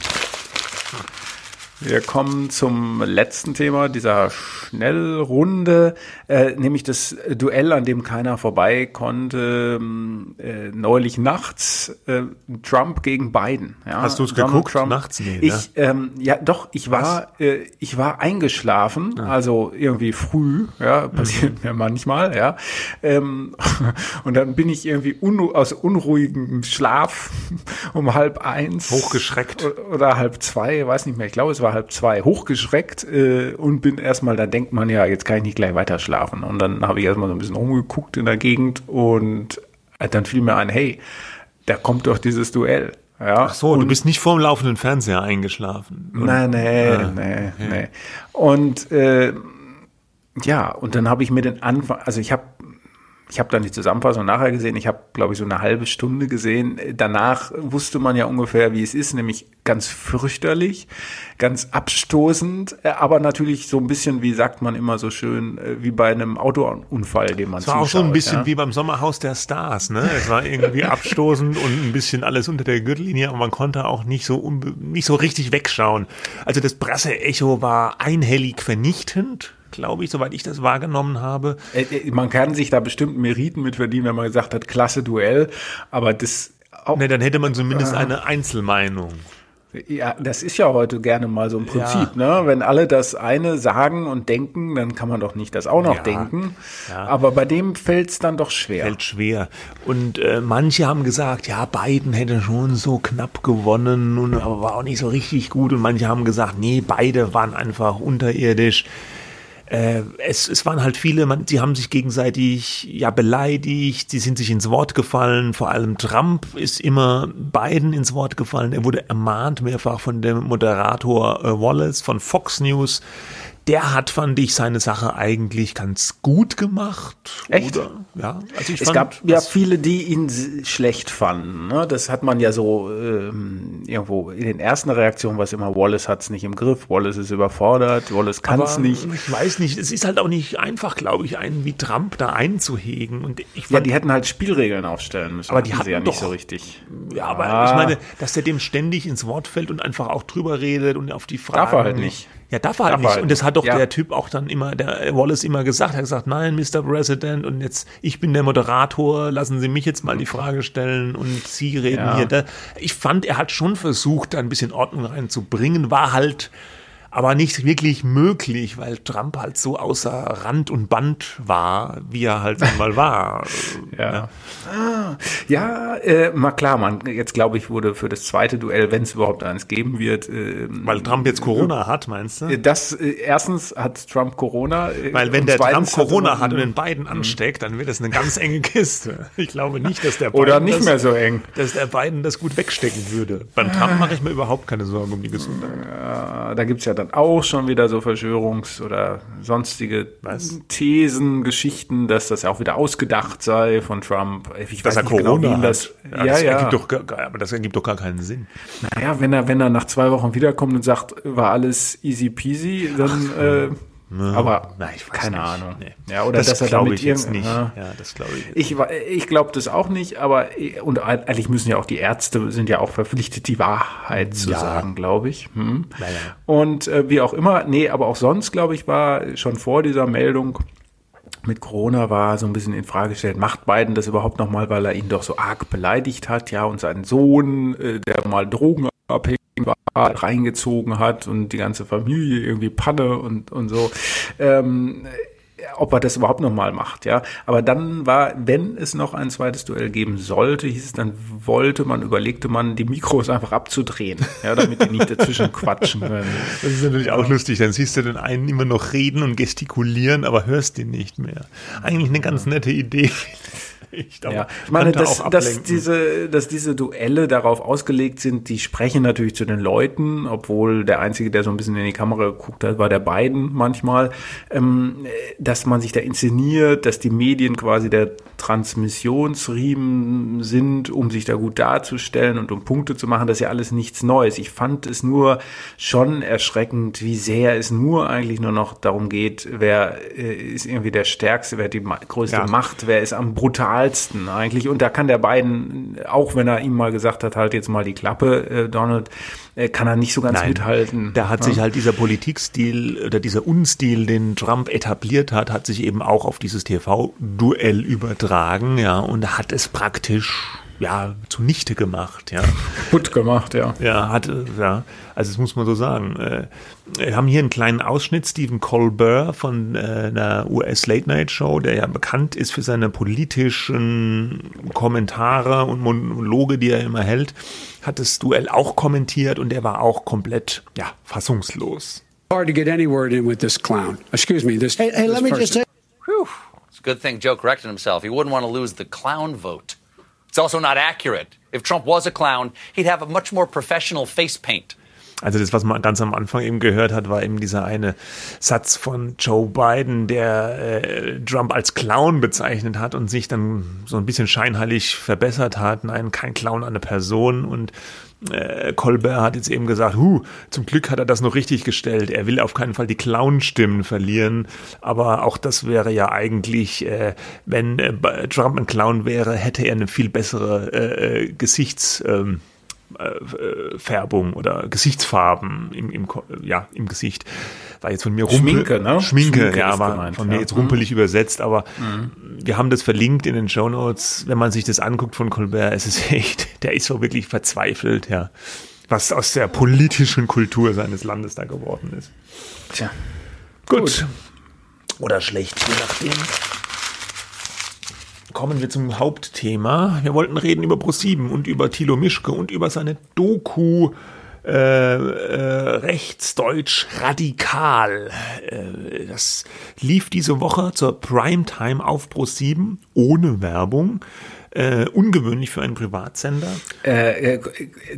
[SPEAKER 3] wir kommen zum letzten Thema dieser Schnellrunde, äh, nämlich das Duell, an dem keiner vorbei konnte, ähm, äh, neulich nachts, äh, Trump gegen Biden. Ja,
[SPEAKER 2] Hast du's
[SPEAKER 3] Donald
[SPEAKER 2] geguckt? Nachts? Nee, ne?
[SPEAKER 3] Ich, ähm, ja, doch, ich war, äh, ich war eingeschlafen,
[SPEAKER 2] Ah.
[SPEAKER 3] also irgendwie früh, ja, passiert mir manchmal, ja, ähm, (laughs) und dann bin ich irgendwie unru aus unruhigem Schlaf (laughs) um halb eins
[SPEAKER 2] Hochgeschreckt.
[SPEAKER 3] oder halb zwei, weiß nicht mehr, ich glaube, es war halb zwei, hochgeschreckt äh, und bin erstmal, da denkt man ja, jetzt kann ich nicht gleich weiter schlafen. Und dann habe ich erstmal so ein bisschen rumgeguckt in der Gegend und äh, dann fiel mir ein, hey, da kommt doch dieses Duell. Ja,
[SPEAKER 2] Ach so, du bist nicht vorm laufenden Fernseher eingeschlafen. Und-
[SPEAKER 3] Nein, nee,
[SPEAKER 2] Ah,
[SPEAKER 3] nee, nee. Und äh, ja, und dann habe ich mir den Anfang, also ich habe ich habe dann die Zusammenfassung nachher gesehen. Ich habe, glaube ich, so eine halbe Stunde gesehen. Danach wusste man ja ungefähr, wie es ist, nämlich ganz fürchterlich, ganz abstoßend, äh, aber natürlich so ein bisschen, wie sagt man immer so schön, äh, wie bei einem Autounfall, den man
[SPEAKER 2] Es war auch so ein
[SPEAKER 3] zuschaut,
[SPEAKER 2] bisschen
[SPEAKER 3] ja.
[SPEAKER 2] wie beim Sommerhaus der Stars, ne? Es war irgendwie (laughs) abstoßend und ein bisschen alles unter der Gürtellinie, aber man konnte auch nicht so nicht so richtig wegschauen. Also das Presseecho war einhellig vernichtend, glaube ich, soweit ich das wahrgenommen habe.
[SPEAKER 3] Äh, äh, Man kann sich da bestimmt Meriten mit verdienen, wenn man gesagt hat, klasse Duell, aber das auch,
[SPEAKER 2] Ne, dann hätte man zumindest eine Einzelmeinung.
[SPEAKER 3] Ja, das ist ja heute gerne mal so ein Prinzip, ne? Wenn alle das eine sagen und denken, dann kann man doch nicht das auch noch
[SPEAKER 2] Ja,
[SPEAKER 3] denken.
[SPEAKER 2] ja.
[SPEAKER 3] Aber bei dem fällt's dann doch schwer.
[SPEAKER 2] Fällt schwer. Und äh, manche haben gesagt, ja, Biden hätte schon so knapp gewonnen, und, aber war auch nicht so richtig gut. Und manche haben gesagt, nee, beide waren einfach unterirdisch. Äh, es, es waren halt viele, man, die haben sich gegenseitig ja beleidigt, die sind sich ins Wort gefallen. Vor allem Trump ist immer Biden ins Wort gefallen. Er wurde ermahnt mehrfach von dem Moderator äh, Wallace von Fox News der hat, fand ich, seine Sache eigentlich ganz gut gemacht.
[SPEAKER 3] Echt?
[SPEAKER 2] Oder? Ja,
[SPEAKER 3] also ich es fand, gab ja viele, die ihn schlecht fanden. Ne? Das hat man ja so ähm, irgendwo in den ersten Reaktionen, was immer Wallace hat es nicht im Griff, Wallace ist überfordert, Wallace kann es nicht.
[SPEAKER 2] Ich weiß nicht, es ist halt auch nicht einfach, glaube ich, einen wie Trump da einzuhegen. Und ich
[SPEAKER 3] fand, ja, die hätten halt Spielregeln aufstellen müssen.
[SPEAKER 2] Aber die hatten
[SPEAKER 3] sie ja
[SPEAKER 2] doch,
[SPEAKER 3] nicht so richtig.
[SPEAKER 2] Ja, aber ah. ich meine, dass der dem ständig ins Wort fällt und einfach auch drüber redet und auf die Fragen.
[SPEAKER 3] Darf er halt nicht.
[SPEAKER 2] Ja, darf er halt darf nicht. Halt und das hat doch ja. der Typ auch dann immer, der Wallace immer gesagt. Er hat gesagt, nein, Mr. President, und jetzt, ich bin der Moderator, lassen Sie mich jetzt mal die Frage stellen und Sie reden ja. hier. Da. Ich fand, er hat schon versucht, da ein bisschen Ordnung reinzubringen, war halt, aber nicht wirklich möglich, weil Trump halt so außer Rand und Band war, wie er halt mal war. (laughs)
[SPEAKER 3] ja, ja, ja äh, mal klar, man, jetzt glaube ich, wurde für das zweite Duell, wenn es überhaupt eines geben wird.
[SPEAKER 2] Äh, weil Trump jetzt Corona äh, hat, meinst du?
[SPEAKER 3] Das, äh, erstens hat Trump Corona.
[SPEAKER 2] Äh, weil wenn der Trump Corona hat und den beiden ansteckt, dann wird das eine ganz enge Kiste. Ich glaube nicht, dass der
[SPEAKER 3] Biden Oder nicht das, mehr so eng.
[SPEAKER 2] Dass der Biden das gut wegstecken würde. Beim Trump mache ich mir überhaupt keine Sorgen um die Gesundheit.
[SPEAKER 3] Da gibt's ja dann auch schon wieder so Verschwörungs- oder sonstige Was? Thesen, Geschichten, dass das ja auch wieder ausgedacht sei von Trump.
[SPEAKER 2] Ich dass weiß er nicht genau, Corona genau, das,
[SPEAKER 3] ja, ja, das ja.
[SPEAKER 2] Ergibt doch, aber das ergibt doch gar keinen Sinn.
[SPEAKER 3] Naja, wenn er, wenn er nach zwei Wochen wiederkommt und sagt, war alles easy peasy, dann, Ach, äh, ja, aber
[SPEAKER 2] na, keine
[SPEAKER 3] nicht.
[SPEAKER 2] Ahnung.
[SPEAKER 3] Nee. Ja, oder das dass er damit
[SPEAKER 2] ich jetzt nicht. Ja, ja das glaube ich.
[SPEAKER 3] Ich, ich glaube das auch nicht, aber und eigentlich müssen ja auch die Ärzte sind ja auch verpflichtet, die Wahrheit zu ja. sagen, glaube ich. Hm. Und äh, wie auch immer, nee, aber auch sonst, glaube ich, war schon vor dieser Meldung mit Corona war so ein bisschen in Frage gestellt, macht Biden das überhaupt nochmal, weil er ihn doch so arg beleidigt hat, ja, und seinen Sohn, äh, der mal drogenabhängig war, reingezogen hat und die ganze Familie irgendwie Panne und, und so. Ähm, ob er das überhaupt nochmal macht, ja. Aber dann war, wenn es noch ein zweites Duell geben sollte, hieß es, dann wollte man, überlegte man, die Mikros einfach abzudrehen, ja, damit die nicht dazwischen (laughs) quatschen können.
[SPEAKER 2] Das ist natürlich auch lustig, dann siehst du den einen immer noch reden und gestikulieren, aber hörst ihn nicht mehr. Eigentlich eine ganz nette Idee
[SPEAKER 3] nicht. ja. Ich meine, dass, dass, diese, dass diese Duelle darauf ausgelegt sind, die sprechen natürlich zu den Leuten, obwohl der Einzige, der so ein bisschen in die Kamera geguckt hat, war der beiden manchmal, ähm, dass man sich da inszeniert, dass die Medien quasi der Transmissionsriemen sind, um sich da gut darzustellen und um Punkte zu machen, das ist ja alles nichts Neues. Ich fand es nur schon erschreckend, wie sehr es nur eigentlich nur noch darum geht, wer äh, ist irgendwie der Stärkste, wer hat die größte ja. Macht, wer ist am brutalsten eigentlich. Und da kann der beiden, auch wenn er ihm mal gesagt hat, halt jetzt mal die Klappe, äh, Donald, kann er nicht so ganz Nein, mithalten.
[SPEAKER 2] Da hat ja. sich halt dieser Politikstil oder dieser Unstil, den Trump etabliert hat, hat sich eben auch auf dieses TV-Duell übertragen, ja, und hat es praktisch ja, zunichte gemacht, ja.
[SPEAKER 3] Gut gemacht, ja.
[SPEAKER 2] Ja, hat, ja, also das muss man so sagen. Äh, wir haben hier einen kleinen Ausschnitt, Stephen Colbert von äh, einer US Late Night Show, der ja bekannt ist für seine politischen Kommentare und Monologe, die er immer hält, hat das Duell auch kommentiert und er war auch komplett, ja, fassungslos.
[SPEAKER 4] Hard to get any word in with this clown. Excuse me, this. Hey, hey this let me person. just say.
[SPEAKER 5] Whew. It's a good thing Joe corrected himself. He wouldn't want to lose the clown vote. It's also not accurate. If Trump was a clown, he'd have a much more professional face paint.
[SPEAKER 2] Also das, was man ganz am Anfang eben gehört hat, war eben dieser eine Satz von Joe Biden, der äh, Trump als Clown bezeichnet hat und sich dann so ein bisschen scheinheilig verbessert hat. Nein, kein Clown, eine Person. Und äh, Colbert hat jetzt eben gesagt, hu, zum Glück hat er das noch richtig gestellt. Er will auf keinen Fall die Clown-Stimmen verlieren. Aber auch das wäre ja eigentlich, äh, wenn äh, Trump ein Clown wäre, hätte er eine viel bessere äh, äh Gesichts... Ähm, äh, Färbung oder Gesichtsfarben im, im, ja, im Gesicht. War jetzt von mir
[SPEAKER 3] rumpel, Schminke, ne?
[SPEAKER 2] Schminke, Schminke ja, war gemeint, von mir ja. jetzt rumpelig mhm. übersetzt, aber mhm. wir haben das verlinkt in den Show Notes. Wenn man sich das anguckt von Colbert, es ist (laughs) echt, der ist so wirklich verzweifelt, ja, was aus der politischen Kultur seines Landes da geworden ist.
[SPEAKER 3] Tja.
[SPEAKER 2] Gut. Gut. Oder schlecht, je nachdem. Kommen wir zum Hauptthema. Wir wollten reden über ProSieben und über Thilo Mischke und über seine Doku äh, äh, rechtsdeutsch radikal. Äh, das lief diese Woche zur Primetime auf Pro 7 ohne Werbung. Äh, ungewöhnlich für einen Privatsender.
[SPEAKER 3] Äh, äh,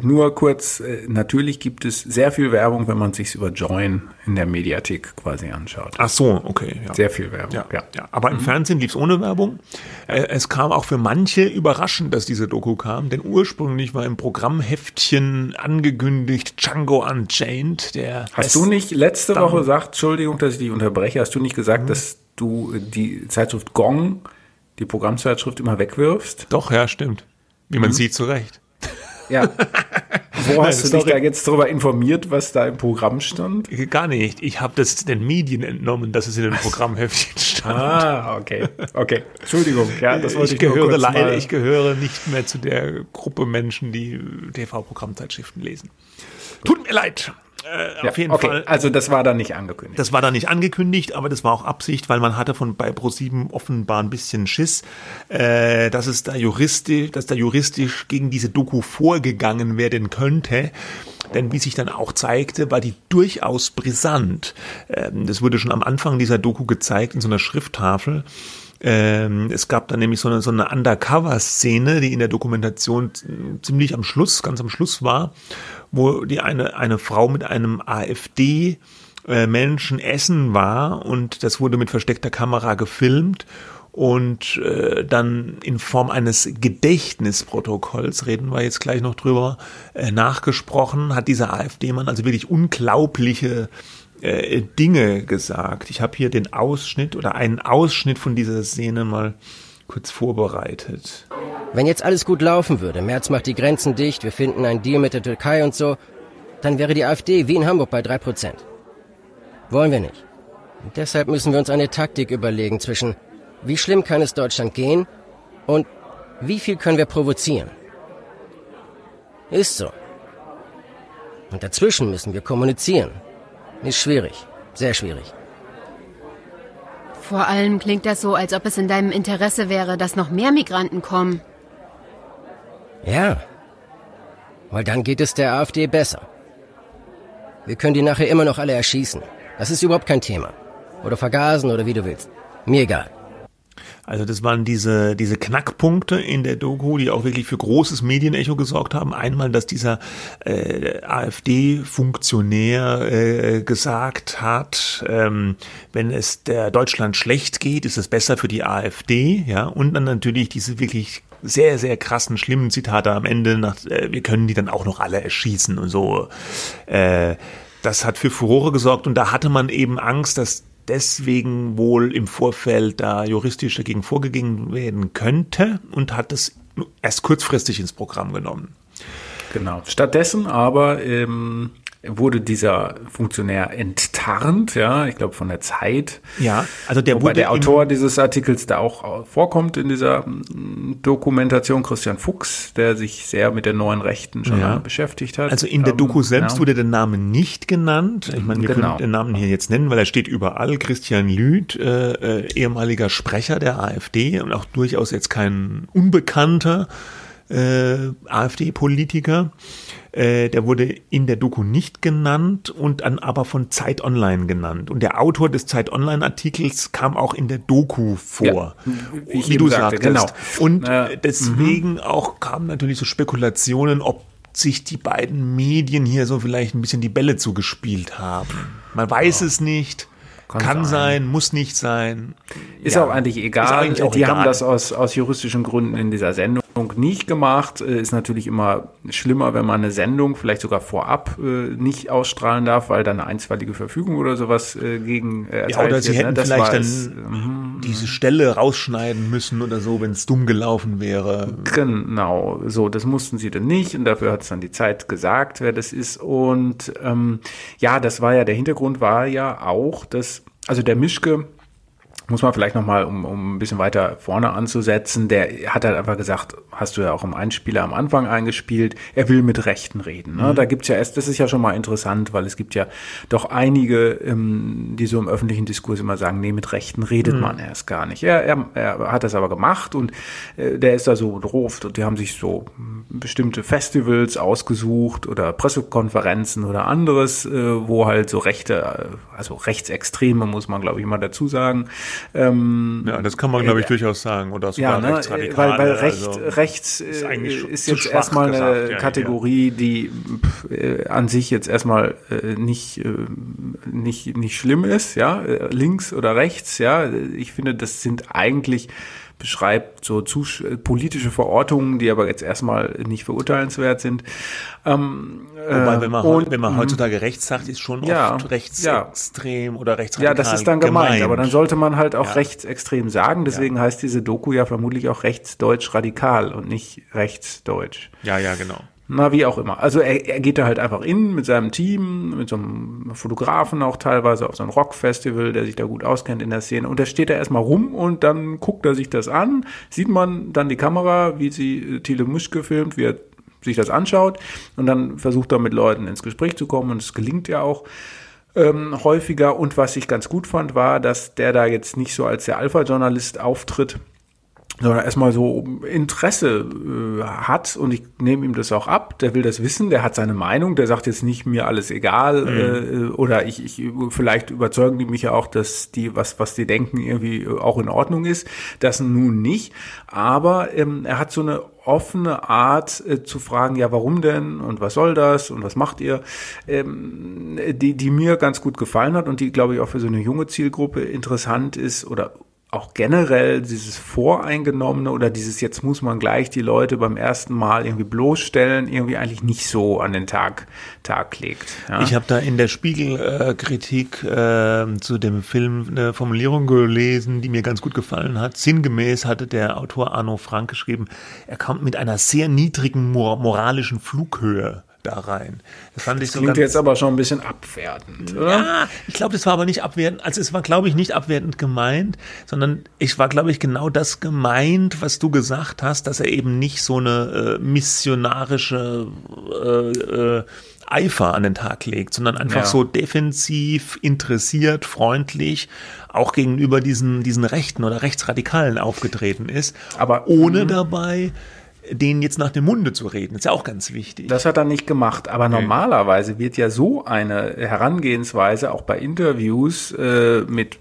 [SPEAKER 3] nur kurz, äh, natürlich gibt es sehr viel Werbung, wenn man sich über Join in der Mediathek quasi anschaut.
[SPEAKER 2] Ach so, okay. Ja.
[SPEAKER 3] Sehr viel Werbung.
[SPEAKER 2] Ja, ja. ja. Aber im Fernsehen lief es ohne Werbung. Äh, es kam auch für manche überraschend, dass diese Doku kam, denn ursprünglich war im Programmheftchen angekündigt Django Unchained, der.
[SPEAKER 3] Hast du nicht letzte Woche gesagt, Entschuldigung, dass ich dich unterbreche, hast du nicht gesagt, dass du die Zeitschrift Gong, die Programmzeitschrift, immer wegwirfst?
[SPEAKER 2] Doch, ja, stimmt. Wie man sieht, zu Recht.
[SPEAKER 3] Ja. (laughs) Wo hast du dich
[SPEAKER 2] sorry.
[SPEAKER 3] da jetzt darüber informiert, was da im Programm stand?
[SPEAKER 2] Gar nicht. Ich habe das den Medien entnommen, dass es in den Programmheftchen stand.
[SPEAKER 3] Ah, okay. Okay. Entschuldigung, ja, das wollte
[SPEAKER 2] ich
[SPEAKER 3] ich,
[SPEAKER 2] gehöre leider, ich gehöre nicht mehr zu der Gruppe Menschen, die TV-Programmzeitschriften lesen. Tut mir leid. Äh,
[SPEAKER 3] ja,
[SPEAKER 2] auf jeden
[SPEAKER 3] okay.
[SPEAKER 2] Fall.
[SPEAKER 3] Also das war dann nicht angekündigt.
[SPEAKER 2] Das war da nicht angekündigt, aber das war auch Absicht, weil man hatte von bei ProSieben offenbar ein bisschen Schiss, äh, dass es da juristisch, dass da juristisch gegen diese Doku vorgegangen werden könnte. Denn wie sich dann auch zeigte, war die durchaus brisant. Ähm, das wurde schon am Anfang dieser Doku gezeigt in so einer Schrifttafel. Ähm, es gab dann nämlich so eine, so eine Undercover-Szene, die in der Dokumentation ziemlich am Schluss, ganz am Schluss war, wo die eine, eine Frau mit einem AfD äh, Menschen essen war und das wurde mit versteckter Kamera gefilmt und äh, dann in Form eines Gedächtnisprotokolls, reden wir jetzt gleich noch drüber, äh, nachgesprochen, hat dieser AfD-Mann also wirklich unglaubliche äh, Dinge gesagt. Ich habe hier den Ausschnitt oder einen Ausschnitt von dieser Szene mal kurz vorbereitet.
[SPEAKER 6] Wenn jetzt alles gut laufen würde, Merz macht die Grenzen dicht, wir finden einen Deal mit der Türkei und so, dann wäre die AfD wie in Hamburg bei 3%. Wollen wir nicht. Und deshalb müssen wir uns eine Taktik überlegen zwischen, wie schlimm kann es Deutschland gehen und wie viel können wir provozieren. Ist so. Und dazwischen müssen wir kommunizieren. Ist schwierig. Sehr schwierig.
[SPEAKER 7] Vor allem klingt das so, als ob es in deinem Interesse wäre, dass noch mehr Migranten kommen.
[SPEAKER 6] Ja. Weil dann geht es der AfD besser. Wir können die nachher immer noch alle erschießen. Das ist überhaupt kein Thema. Oder vergasen oder wie du willst. Mir egal.
[SPEAKER 2] Also das waren diese, diese Knackpunkte in der Doku, die auch wirklich für großes Medienecho gesorgt haben. Einmal, dass dieser äh, AfD-Funktionär äh, gesagt hat, ähm, wenn es der Deutschland schlecht geht, ist es besser für die AfD. Ja, und dann natürlich diese wirklich sehr, sehr krassen, schlimmen Zitate am Ende, nach, äh, wir können die dann auch noch alle erschießen und so. Äh, das hat für Furore gesorgt und da hatte man eben Angst, dass deswegen wohl im Vorfeld da juristisch dagegen vorgegangen werden könnte und hat es erst kurzfristig ins Programm genommen.
[SPEAKER 3] Genau. Stattdessen aber ähm, wurde dieser Funktionär enttarnt, ja, ich glaube von der Zeit.
[SPEAKER 2] Ja, also der
[SPEAKER 3] Wobei der Autor dieses Artikels da auch vorkommt in dieser mm, Dokumentation, Christian Fuchs, der sich sehr mit der neuen Rechten schon
[SPEAKER 2] Ja.
[SPEAKER 3] beschäftigt hat.
[SPEAKER 2] Also in der
[SPEAKER 3] Ähm,
[SPEAKER 2] Doku selbst
[SPEAKER 3] ja.
[SPEAKER 2] wurde der Name nicht genannt. Ich meine, wir
[SPEAKER 3] Genau.
[SPEAKER 2] können den Namen hier jetzt nennen, weil er steht überall. Christian Lüth, äh, äh, ehemaliger Sprecher der AfD und auch durchaus jetzt kein unbekannter äh, AfD-Politiker. Äh, der wurde in der Doku nicht genannt und dann aber von Zeit Online genannt. Und der Autor des Zeit Online-Artikels kam auch in der Doku vor.
[SPEAKER 3] Ja, wie
[SPEAKER 2] wie du
[SPEAKER 3] sagte,
[SPEAKER 2] sagtest.
[SPEAKER 3] genau.
[SPEAKER 2] Und
[SPEAKER 3] Ja.
[SPEAKER 2] äh, deswegen auch kamen natürlich so Spekulationen, ob sich die beiden Medien hier so vielleicht ein bisschen die Bälle zugespielt haben. Man weiß es nicht. Kann,
[SPEAKER 3] sein.
[SPEAKER 2] sein. muss nicht sein.
[SPEAKER 3] Ist
[SPEAKER 2] Ja.
[SPEAKER 3] auch eigentlich egal.
[SPEAKER 2] Ist eigentlich auch
[SPEAKER 3] die
[SPEAKER 2] egal.
[SPEAKER 3] haben das aus, aus juristischen Gründen in dieser Sendung nicht gemacht. Äh, Ist natürlich immer schlimmer, wenn man eine Sendung vielleicht sogar vorab äh, nicht ausstrahlen darf, weil dann eine einstweilige Verfügung oder sowas äh, gegen äh,
[SPEAKER 2] Ja, oder sie
[SPEAKER 3] wird, ne?
[SPEAKER 2] hätten
[SPEAKER 3] Das
[SPEAKER 2] vielleicht dann
[SPEAKER 3] mhm.
[SPEAKER 2] diese Stelle rausschneiden müssen oder so, wenn es dumm gelaufen wäre.
[SPEAKER 3] Genau, so, das mussten sie dann nicht und dafür hat es dann die Zeit gesagt, wer das ist. Und ähm, ja, das war ja, der Hintergrund war ja auch, dass, also der Mischke muss man vielleicht nochmal, um, um ein bisschen weiter vorne anzusetzen, der hat halt einfach gesagt, hast du ja auch im Einspieler am Anfang eingespielt, er will mit Rechten reden. Ne? Mhm. Da gibt's ja erst, das ist ja schon mal interessant, weil es gibt ja doch einige, ähm, die so im öffentlichen Diskurs immer sagen, nee, mit Rechten redet mhm. man erst gar nicht. Er, er, er hat das aber gemacht und äh, der ist da so drauf und die haben sich so bestimmte Festivals ausgesucht oder Pressekonferenzen oder anderes, äh, wo halt so Rechte, also Rechtsextreme muss man glaube ich immer dazu sagen,
[SPEAKER 2] ähm, ja, das kann man, glaube ich, äh, durchaus sagen. Oder
[SPEAKER 3] sogar ja, ne, rechtsradikal. Weil, weil Recht, also, rechts ist, äh, ist jetzt erstmal eine gesagt, Kategorie, ja. die äh, an sich jetzt erstmal äh, nicht, äh, nicht, nicht schlimm ist, ja, äh, links oder rechts, ja. Ich finde, das sind eigentlich beschreibt so zu, politische Verortungen, die aber jetzt erstmal nicht verurteilenswert sind.
[SPEAKER 2] Ähm, Wobei, wenn man, und, wenn man heutzutage rechts sagt, ist schon
[SPEAKER 3] ja,
[SPEAKER 2] oft rechtsextrem ja. oder rechtsradikal
[SPEAKER 3] Ja, das ist dann gemeint, gemeint. aber dann sollte man halt auch ja. rechtsextrem sagen. Deswegen heißt diese Doku ja vermutlich auch rechtsdeutsch radikal und nicht rechtsdeutsch.
[SPEAKER 2] Ja, ja, genau.
[SPEAKER 3] Na, wie auch immer. Also er, er geht da halt einfach in mit seinem Team, mit so einem Fotografen auch teilweise auf so ein Rockfestival, der sich da gut auskennt in der Szene. Und da steht er erstmal rum und dann guckt er sich das an, sieht man dann die Kamera, wie sie äh, Thiele Misch gefilmt, wie er sich das anschaut und dann versucht er mit Leuten ins Gespräch zu kommen und es gelingt ja auch ähm, häufiger. Und was ich ganz gut fand, war, dass der da jetzt nicht so als der Alpha-Journalist auftritt, sondern erstmal so Interesse äh, hat und ich nehme ihm das auch ab. Der will das wissen, der hat seine Meinung, der sagt jetzt nicht mir alles egal mhm. äh, oder ich, ich vielleicht überzeugen die mich ja auch, dass die was was die denken irgendwie auch in Ordnung ist. Das nun nicht, aber ähm, er hat so eine offene Art äh, zu fragen, ja, warum denn und was soll das und was macht ihr, ähm, die, die mir ganz gut gefallen hat und die, glaube ich, auch für so eine junge Zielgruppe interessant ist oder auch generell dieses Voreingenommene oder dieses jetzt muss man gleich die Leute beim ersten Mal irgendwie bloßstellen, irgendwie eigentlich nicht so an den Tag, Tag legt.
[SPEAKER 2] Ja. Ich habe da in der Spiegelkritik äh, zu dem Film eine Formulierung gelesen, die mir ganz gut gefallen hat. Sinngemäß hatte der Autor Arno Frank geschrieben, er kommt mit einer sehr niedrigen mor moralischen Flughöhe da rein.
[SPEAKER 3] Das fand das ich so klingt jetzt aber schon ein bisschen abwertend, oder?
[SPEAKER 2] Ja, ich glaube, das war aber nicht abwertend. Also es war, glaube ich, nicht abwertend gemeint, sondern ich war, glaube ich, genau das gemeint, was du gesagt hast, dass er eben nicht so eine äh, missionarische äh, äh, Eifer an den Tag legt, sondern einfach ja. so defensiv, interessiert, freundlich, auch gegenüber diesen, diesen Rechten oder Rechtsradikalen aufgetreten ist, aber ohne mhm. dabei denen jetzt nach dem Munde zu reden. ist ja auch ganz wichtig.
[SPEAKER 3] Das hat er nicht gemacht. Aber okay. normalerweise wird ja so eine Herangehensweise auch bei Interviews äh, mit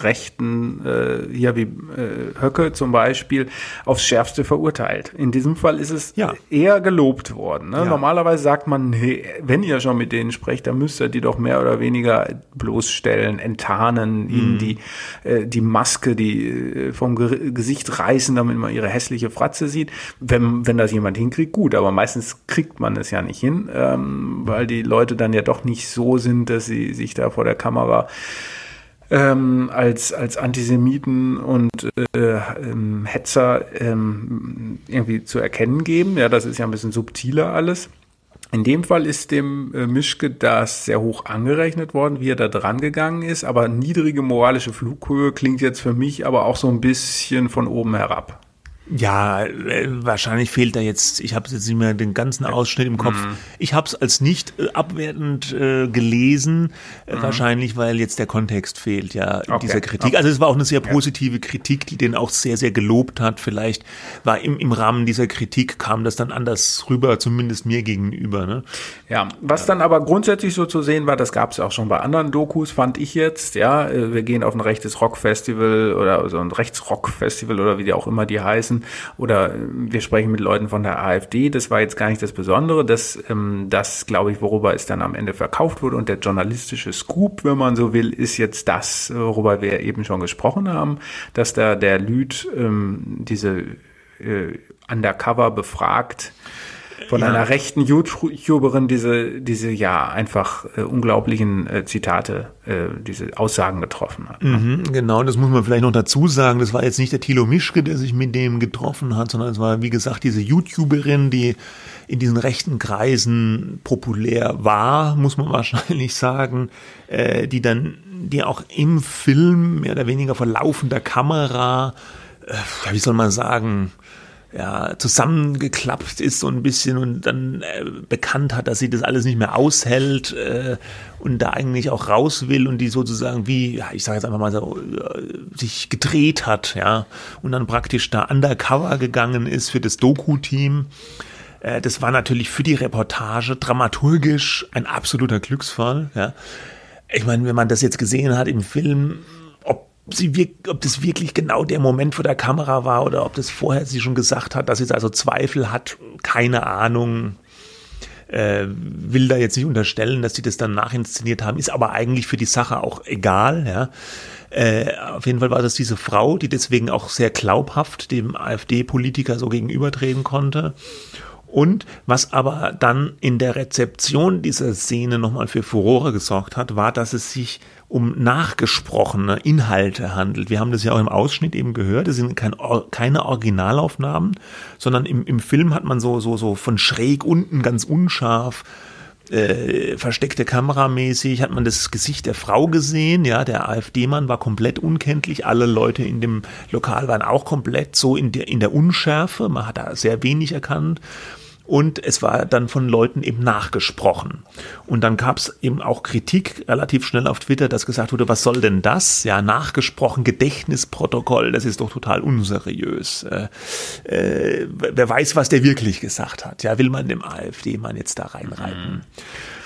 [SPEAKER 3] Rechten, äh, hier wie äh, Höcke zum Beispiel, aufs Schärfste verurteilt. In diesem Fall ist es ja. eher gelobt worden. Ne? Ja. Normalerweise sagt man, hey, wenn ihr schon mit denen sprecht, dann müsst ihr die doch mehr oder weniger bloßstellen, enttarnen, mhm. ihnen die, äh, die Maske, die äh, vom Gesicht reißen, damit man ihre hässliche Fratze sieht. Wenn wenn, das jemand hinkriegt, gut, aber meistens kriegt man es ja nicht hin, ähm, weil die Leute dann ja doch nicht so sind, dass sie sich da vor der Kamera ähm, als, als Antisemiten und äh, ähm, Hetzer ähm, irgendwie zu erkennen geben. Ja, das ist ja ein bisschen subtiler alles. In dem Fall ist dem äh, Mischke das sehr hoch angerechnet worden, wie er da dran gegangen ist, aber niedrige moralische Flughöhe klingt jetzt für mich aber auch so ein bisschen von oben herab.
[SPEAKER 2] Ja, äh, wahrscheinlich fehlt da jetzt, ich habe jetzt nicht mehr den ganzen Ausschnitt im Kopf. Mhm. Ich habe es als nicht äh, abwertend äh, gelesen, äh, mhm. wahrscheinlich, weil jetzt der Kontext fehlt, ja, in okay. dieser Kritik. Okay. Also es war auch eine sehr positive ja. Kritik, die den auch sehr, sehr gelobt hat. Vielleicht war im, im Rahmen dieser Kritik kam das dann anders rüber, zumindest mir gegenüber. Ne?
[SPEAKER 3] Ja, was ja. dann aber grundsätzlich so zu sehen war, das gab es auch schon bei anderen Dokus, fand ich jetzt, ja, wir gehen auf ein rechtes Rockfestival oder so ein Rechtsrockfestival oder wie die auch immer die heißen müssen. Oder wir sprechen mit Leuten von der AfD. Das war jetzt gar nicht das Besondere. Das, ähm, das glaube ich, worüber es dann am Ende verkauft wurde. Und der journalistische Scoop, wenn man so will, ist jetzt das, worüber wir eben schon gesprochen haben, dass da der Lüd ähm, diese äh, undercover befragt von
[SPEAKER 2] Ja.
[SPEAKER 3] einer rechten YouTuberin diese, diese ja einfach äh, unglaublichen äh, Zitate, äh, diese Aussagen getroffen hat.
[SPEAKER 2] Mhm, genau, das muss man vielleicht noch dazu sagen. Das war jetzt nicht der Thilo Mischke, der sich mit dem getroffen hat, sondern es war, wie gesagt, diese YouTuberin, die in diesen rechten Kreisen populär war, muss man (laughs) wahrscheinlich sagen, äh, die dann, die auch im Film mehr oder weniger vor laufender Kamera, äh, wie soll man sagen, ja, zusammengeklappt ist so ein bisschen und dann äh, bekannt hat, dass sie das alles nicht mehr aushält äh, und da eigentlich auch raus will und die sozusagen wie, ja, ich sage jetzt einfach mal so, äh, sich gedreht hat, ja, und dann praktisch da undercover gegangen ist für das Doku-Team. Äh, das war natürlich für die Reportage dramaturgisch ein absoluter Glücksfall, ja. Ich meine, wenn man das jetzt gesehen hat im Film, sie wirk- ob das wirklich genau der Moment vor der Kamera war oder ob das vorher sie schon gesagt hat, dass sie also Zweifel hat, keine Ahnung. Äh, will da jetzt nicht unterstellen, dass sie das dann nachinszeniert haben, ist aber eigentlich für die Sache auch egal, ja. Äh, auf jeden Fall war das diese Frau, die deswegen auch sehr glaubhaft dem AfD-Politiker so gegenübertreten konnte. Und was aber dann in der Rezeption dieser Szene nochmal für Furore gesorgt hat, war, dass es sich um nachgesprochene Inhalte handelt. Wir haben das ja auch im Ausschnitt eben gehört. Es sind kein, keine Originalaufnahmen, sondern im, im Film hat man so, so, so von schräg unten ganz unscharf äh, versteckte Kameramäßig hat man das Gesicht der Frau gesehen, ja, der AfD-Mann war komplett unkenntlich, alle Leute in dem Lokal waren auch komplett so in der, in der Unschärfe, man hat da sehr wenig erkannt und es war dann von Leuten eben nachgesprochen. Und dann gab es eben auch Kritik relativ schnell auf Twitter, dass gesagt wurde, was soll denn das? Ja, nachgesprochen, Gedächtnisprotokoll, das ist doch total unseriös. Äh, äh, wer weiß, was der wirklich gesagt hat. Ja, will man dem AfD-Mann jetzt da reinreiten?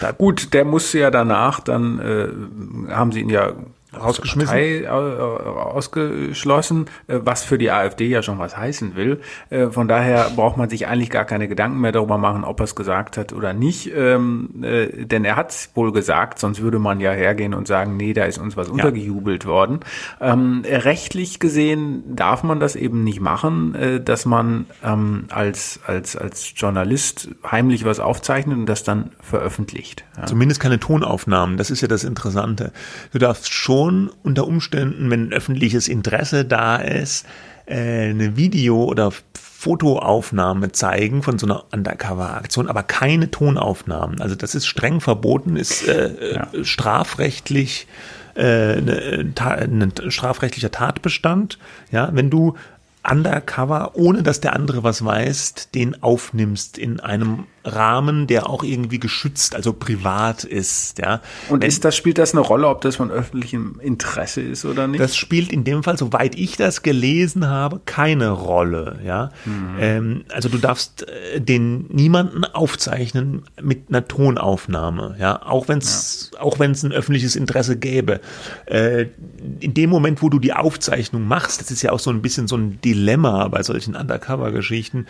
[SPEAKER 2] Da,
[SPEAKER 3] Gut, der musste ja danach, dann äh, haben sie ihn ja
[SPEAKER 2] Rausgeschmissen?
[SPEAKER 3] Partei, äh, ausgeschlossen, äh, was für die AfD ja schon was heißen will. Äh, von daher braucht man sich eigentlich gar keine Gedanken mehr darüber machen, ob er es gesagt hat oder nicht. Ähm, äh, denn er hat es wohl gesagt, sonst würde man ja hergehen und sagen, nee, da ist uns was untergejubelt worden. Ähm, rechtlich gesehen darf man das eben nicht machen, äh, dass man ähm, als, als, als Journalist heimlich was aufzeichnet und das dann veröffentlicht. Ja.
[SPEAKER 2] Zumindest keine Tonaufnahmen, das ist ja das Interessante. Du darfst schon unter Umständen, wenn ein öffentliches Interesse da ist, äh, eine Video- oder Fotoaufnahme zeigen von so einer Undercover-Aktion, aber keine Tonaufnahmen. Also das ist streng verboten, ist äh,
[SPEAKER 3] Ja.
[SPEAKER 2] äh, strafrechtlich äh, Ta- ein strafrechtlicher Tatbestand. Ja, wenn du undercover, ohne dass der andere was weiß, den aufnimmst in einem Rahmen, der auch irgendwie geschützt, also privat ist, ja.
[SPEAKER 3] Und
[SPEAKER 2] Wenn-
[SPEAKER 3] ist das, spielt das eine Rolle, ob das von öffentlichem Interesse ist oder nicht?
[SPEAKER 2] das spielt in dem Fall, soweit ich das gelesen habe, keine Rolle. Ja, ähm, also du darfst äh, den niemanden aufzeichnen mit einer Tonaufnahme. Ja, auch wenn es auch wenn es ein öffentliches Interesse gäbe. Äh, in dem Moment, wo du die Aufzeichnung machst, das ist ja auch so ein bisschen so ein Dilemma bei solchen Undercover-Geschichten.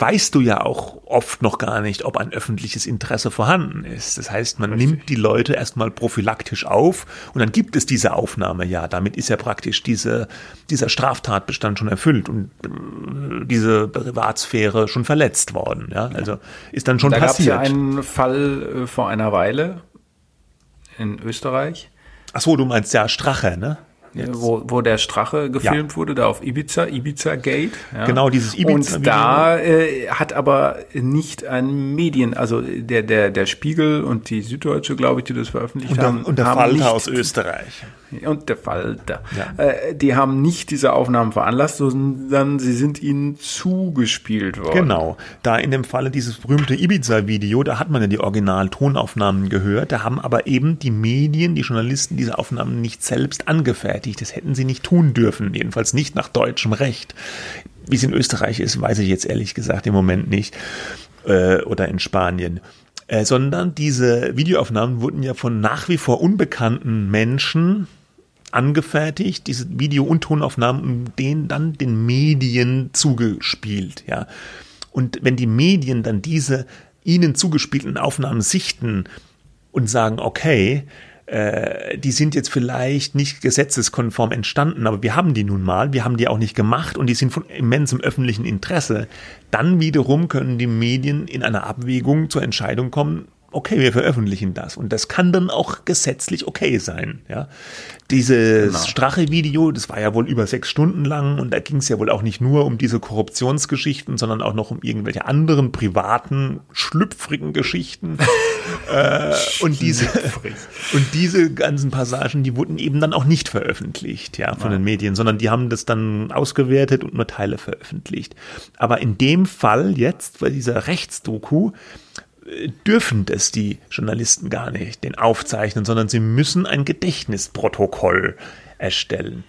[SPEAKER 2] Weißt du ja auch oft noch gar nicht, ob ein öffentliches Interesse vorhanden ist. Das heißt, man nimmt die Leute erstmal prophylaktisch auf und dann gibt es diese Aufnahme. Ja, damit ist ja praktisch diese, dieser Straftatbestand schon erfüllt und äh, diese Privatsphäre schon verletzt worden. Ja, also ist dann schon
[SPEAKER 3] da gab es
[SPEAKER 2] passiert.
[SPEAKER 3] ja einen Fall äh, vor einer Weile in Österreich,
[SPEAKER 2] Ach so, du meinst ja Strache, ne?
[SPEAKER 3] Äh, wo, wo der Strache gefilmt
[SPEAKER 2] Ja.
[SPEAKER 3] wurde, da auf Ibiza, Ibiza Gate. Ja.
[SPEAKER 2] Genau, dieses Ibiza-Video.
[SPEAKER 3] Und da äh, hat aber nicht ein Medien, also der, der, der Spiegel und die Süddeutsche, glaube ich, die das veröffentlicht
[SPEAKER 2] Und
[SPEAKER 3] haben,
[SPEAKER 2] der, und der
[SPEAKER 3] haben
[SPEAKER 2] Falter
[SPEAKER 3] nicht,
[SPEAKER 2] aus Österreich.
[SPEAKER 3] und der Falter.
[SPEAKER 2] Ja.
[SPEAKER 3] Äh, die haben nicht diese Aufnahmen veranlasst, sondern sie sind ihnen zugespielt worden.
[SPEAKER 2] Genau. Da in dem Falle dieses berühmte Ibiza-Video, da hat man ja die Original-Tonaufnahmen gehört, da haben aber eben die Medien, die Journalisten diese Aufnahmen nicht selbst angefertigt. Das hätten sie nicht tun dürfen, jedenfalls nicht nach deutschem Recht. Wie es in Österreich ist, weiß ich jetzt ehrlich gesagt im Moment nicht. Äh, oder in Spanien. Äh, sondern diese Videoaufnahmen wurden ja von nach wie vor unbekannten Menschen angefertigt, diese Video- und Tonaufnahmen, um den dann den Medien zugespielt, ja. Und wenn die Medien dann diese ihnen zugespielten Aufnahmen sichten und sagen, okay, äh, die sind jetzt vielleicht nicht gesetzeskonform entstanden, aber wir haben die nun mal, wir haben die auch nicht gemacht und die sind von immensem öffentlichen Interesse. Dann wiederum können die Medien in einer Abwägung zur Entscheidung kommen, okay, wir veröffentlichen das. Und das kann dann auch gesetzlich okay sein. Ja. Dieses genau. Strache-Video, das war ja wohl über sechs Stunden lang und da ging es ja wohl auch nicht nur um diese Korruptionsgeschichten, sondern auch noch um irgendwelche anderen privaten, schlüpfrigen Geschichten. (laughs) äh, und, diese, (laughs) und diese ganzen Passagen, die wurden eben dann auch nicht veröffentlicht, ja, von ja. den Medien, sondern die haben das dann ausgewertet und nur Teile veröffentlicht. Aber in dem Fall jetzt, bei dieser Rechtsdoku, dürfen das die Journalisten gar nicht, den aufzeichnen, sondern sie müssen ein Gedächtnisprotokoll erstellen.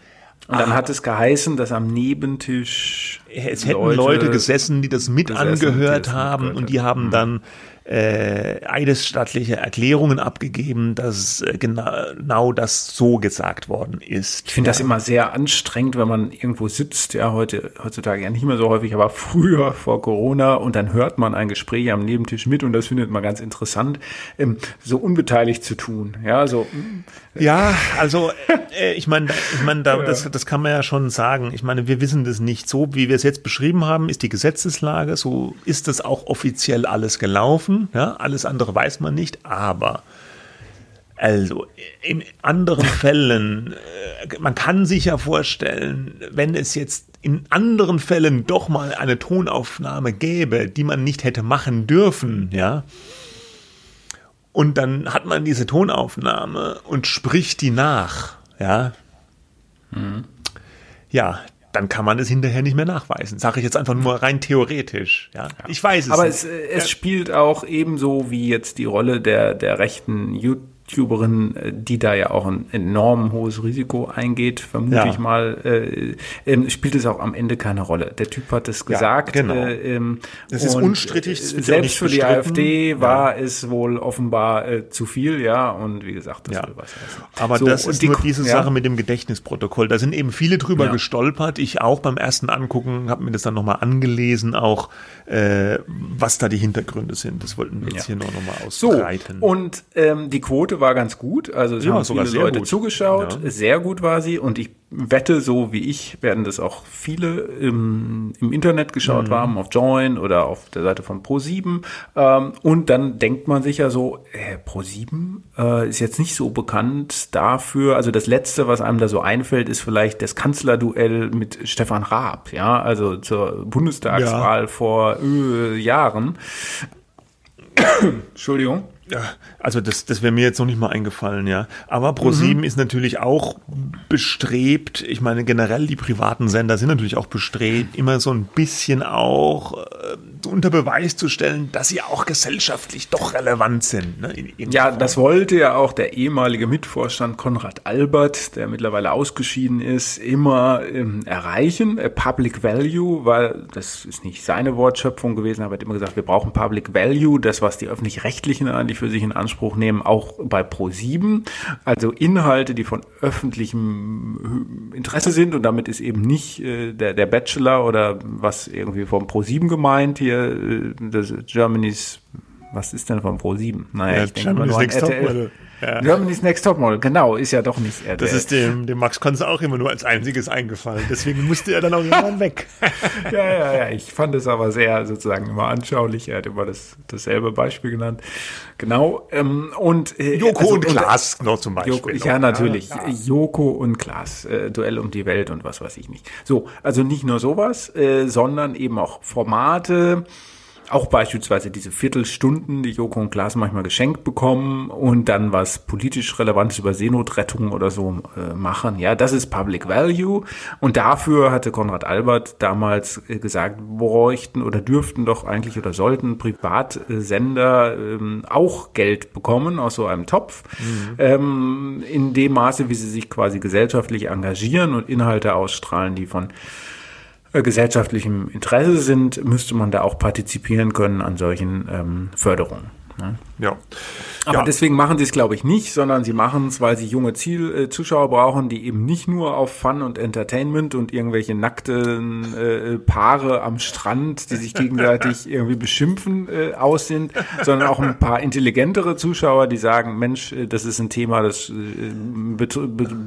[SPEAKER 3] Und dann ah. hat es geheißen, dass am Nebentisch
[SPEAKER 2] es hätten Leute, Leute gesessen, die das mit angehört haben und die haben mhm. dann äh, eidesstattliche Erklärungen abgegeben, dass äh, genau das so gesagt worden ist.
[SPEAKER 3] Ich finde ja. das immer sehr anstrengend, wenn man irgendwo sitzt, ja, heute, heutzutage ja nicht mehr so häufig, aber (laughs) früher vor Corona und dann hört man ein Gespräch am Nebentisch mit und das findet man ganz interessant, ähm, so unbeteiligt zu tun, ja, so.
[SPEAKER 2] Ja, also äh, ich meine, ich meine, da, das, das kann man ja schon sagen. Ich meine, wir wissen das nicht. So wie wir es jetzt beschrieben haben, ist die Gesetzeslage, so ist das auch offiziell alles gelaufen. Ja, alles andere weiß man nicht, aber also in anderen (laughs) Fällen, äh, man kann sich ja vorstellen, wenn es jetzt in anderen Fällen doch mal eine Tonaufnahme gäbe, die man nicht hätte machen dürfen, ja, und dann hat man diese Tonaufnahme und spricht die nach, ja. Mhm. Ja, dann kann man es hinterher nicht mehr nachweisen. Sage ich jetzt einfach nur rein theoretisch. Ja, ja. ich weiß es.
[SPEAKER 3] Aber
[SPEAKER 2] nicht.
[SPEAKER 3] es, es ja. spielt auch ebenso wie jetzt die Rolle der der rechten YouTuberin, äh, die da ja auch ein enorm hohes Risiko eingeht, vermute ja. ich mal, äh, äh, spielt es auch am Ende keine Rolle. Der Typ hat es gesagt.
[SPEAKER 2] Ja, genau. Äh, ähm,
[SPEAKER 3] das ist unstrittig. Das selbst für die AfD war es wohl offenbar äh, zu viel, ja. Und wie gesagt,
[SPEAKER 2] das ja. will was heißen. Aber so, das ist die, nur diese Sache mit dem Gedächtnisprotokoll. Da sind eben viele drüber gestolpert. Ich auch beim ersten Angucken habe mir das dann nochmal angelesen, auch äh, was da die Hintergründe sind. Das wollten wir jetzt hier noch nochmal ausbreiten.
[SPEAKER 3] So, und ähm, die Quote war ganz gut. Also es ja, haben viele Leute gut. zugeschaut. Ja. Sehr gut war sie. Und ich wette, so wie ich, werden das auch viele im, im Internet geschaut mhm. haben, auf Join oder auf der Seite von Pro7. Ähm, und dann denkt man sich ja so, äh, Pro7 äh, ist jetzt nicht so bekannt dafür. Also das Letzte, was einem da so einfällt, ist vielleicht das Kanzlerduell mit Stefan Raab, ja, also zur Bundestagswahl ja. vor äh, Jahren. (coughs) Entschuldigung.
[SPEAKER 2] Ja, also das, das wäre mir jetzt noch nicht mal eingefallen, ja. Aber ProSieben mhm. ist natürlich auch bestrebt, ich meine generell die privaten Sender sind natürlich auch bestrebt, immer so ein bisschen auch äh, unter Beweis zu stellen, dass sie auch gesellschaftlich doch relevant sind. Ne,
[SPEAKER 3] ja, Form. das wollte ja auch der ehemalige Mitvorstand Konrad Albert, der mittlerweile ausgeschieden ist, immer ähm, erreichen. Äh, Public Value, weil das ist nicht seine Wortschöpfung gewesen, aber er hat immer gesagt, wir brauchen Public Value, das, was die öffentlich-rechtlichen eigentlich für sich in Anspruch nehmen, auch bei Pro7. Also Inhalte, die von öffentlichem Interesse sind und damit ist eben nicht äh, der, der Bachelor oder was irgendwie vom Pro7 gemeint hier hier äh, das Germany's, was ist denn von Pro7?
[SPEAKER 2] Naja, ja, ich denke mal nur an RTL.
[SPEAKER 3] Ja. Germany's Next Topmodel, genau, ist ja doch nicht
[SPEAKER 2] RTL. Das ist dem, dem Max Konze auch immer nur als einziges eingefallen. Deswegen musste er dann auch irgendwann weg. (laughs)
[SPEAKER 3] ja, ja, ja. Ich fand es aber sehr sozusagen immer anschaulich. Er hat immer das, dasselbe Beispiel genannt. Genau. Ähm, und
[SPEAKER 2] äh, Joko also, und Klaas noch zum Beispiel.
[SPEAKER 3] Joko, ja, natürlich. Ja, Joko und Klaas. Äh, Duell um die Welt und was weiß ich nicht. So, also nicht nur sowas, äh, sondern eben auch Formate, auch beispielsweise diese Viertelstunden, die Joko und Klaas manchmal geschenkt bekommen und dann was politisch Relevantes über Seenotrettung oder so äh, machen. Ja, das ist Public Value. Und dafür hatte Konrad Albert damals äh, gesagt, bräuchten oder dürften doch eigentlich oder sollten Privatsender ähm, auch Geld bekommen aus so einem Topf. Mhm. Ähm, in dem Maße, wie sie sich quasi gesellschaftlich engagieren und Inhalte ausstrahlen, die von gesellschaftlichem Interesse sind, müsste man da auch partizipieren können an solchen ähm, Förderungen. Ne?
[SPEAKER 2] Ja.
[SPEAKER 3] Aber
[SPEAKER 2] ja.
[SPEAKER 3] deswegen machen sie es, glaube ich, nicht, sondern sie machen es, weil sie junge Ziel äh, Zuschauer brauchen, die eben nicht nur auf Fun und Entertainment und irgendwelche nackten äh, Paare am Strand, die sich gegenseitig (laughs) irgendwie beschimpfen, äh, aus sind, sondern auch ein paar intelligentere Zuschauer, die sagen, Mensch, äh, das ist ein Thema, das äh, be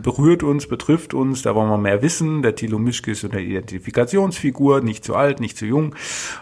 [SPEAKER 3] berührt uns, betrifft uns, da wollen wir mehr wissen. Der Thilo Mischke ist eine Identifikationsfigur, nicht zu alt, nicht zu jung.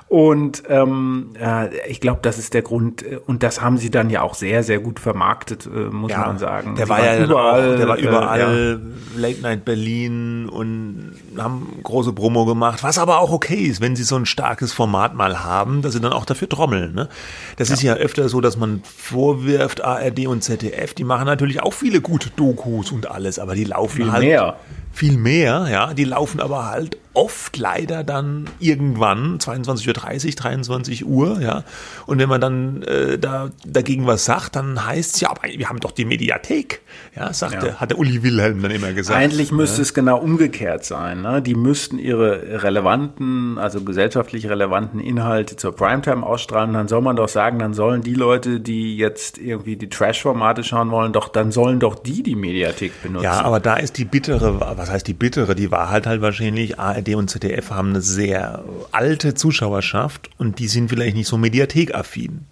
[SPEAKER 3] Und ähm, äh, ich glaube, das ist der Grund. äh, Und das haben sie dann ja auch sehr, sehr gut vermarktet, äh, muss man sagen.
[SPEAKER 2] Der
[SPEAKER 3] Sie
[SPEAKER 2] war ja überall, auch, der war
[SPEAKER 3] äh,
[SPEAKER 2] überall Late Night Berlin und haben große Promo gemacht, was aber auch okay ist, wenn sie so ein starkes Format mal haben, dass sie dann auch dafür trommeln. Ne? Das ist ja öfter so, dass man vorwirft, ARD und ZDF, die machen natürlich auch viele gute Dokus und alles, aber die laufen
[SPEAKER 3] Viel
[SPEAKER 2] halt
[SPEAKER 3] mehr.
[SPEAKER 2] Viel mehr, ja, die laufen aber halt oft leider dann irgendwann 22.30 Uhr, 23 Uhr, ja. Und wenn man dann äh, da dagegen was sagt, dann heißt es ja, aber wir haben doch die Mediathek, ja, sagt
[SPEAKER 3] Ja.
[SPEAKER 2] Hat der Uli Wilhelm dann immer gesagt.
[SPEAKER 3] Eigentlich müsste es genau umgekehrt sein. Ne? Die müssten ihre relevanten, also gesellschaftlich relevanten Inhalte zur Primetime ausstrahlen. Dann soll man doch sagen, dann sollen die Leute, die jetzt irgendwie die Trash-Formate schauen wollen, doch, dann sollen doch die die Mediathek benutzen.
[SPEAKER 2] Ja, aber da ist die bittere, was heißt die bittere? Die Wahrheit halt wahrscheinlich, ARD und ZDF haben eine sehr alte Zuschauerschaft und die sind vielleicht nicht so mediathekaffin.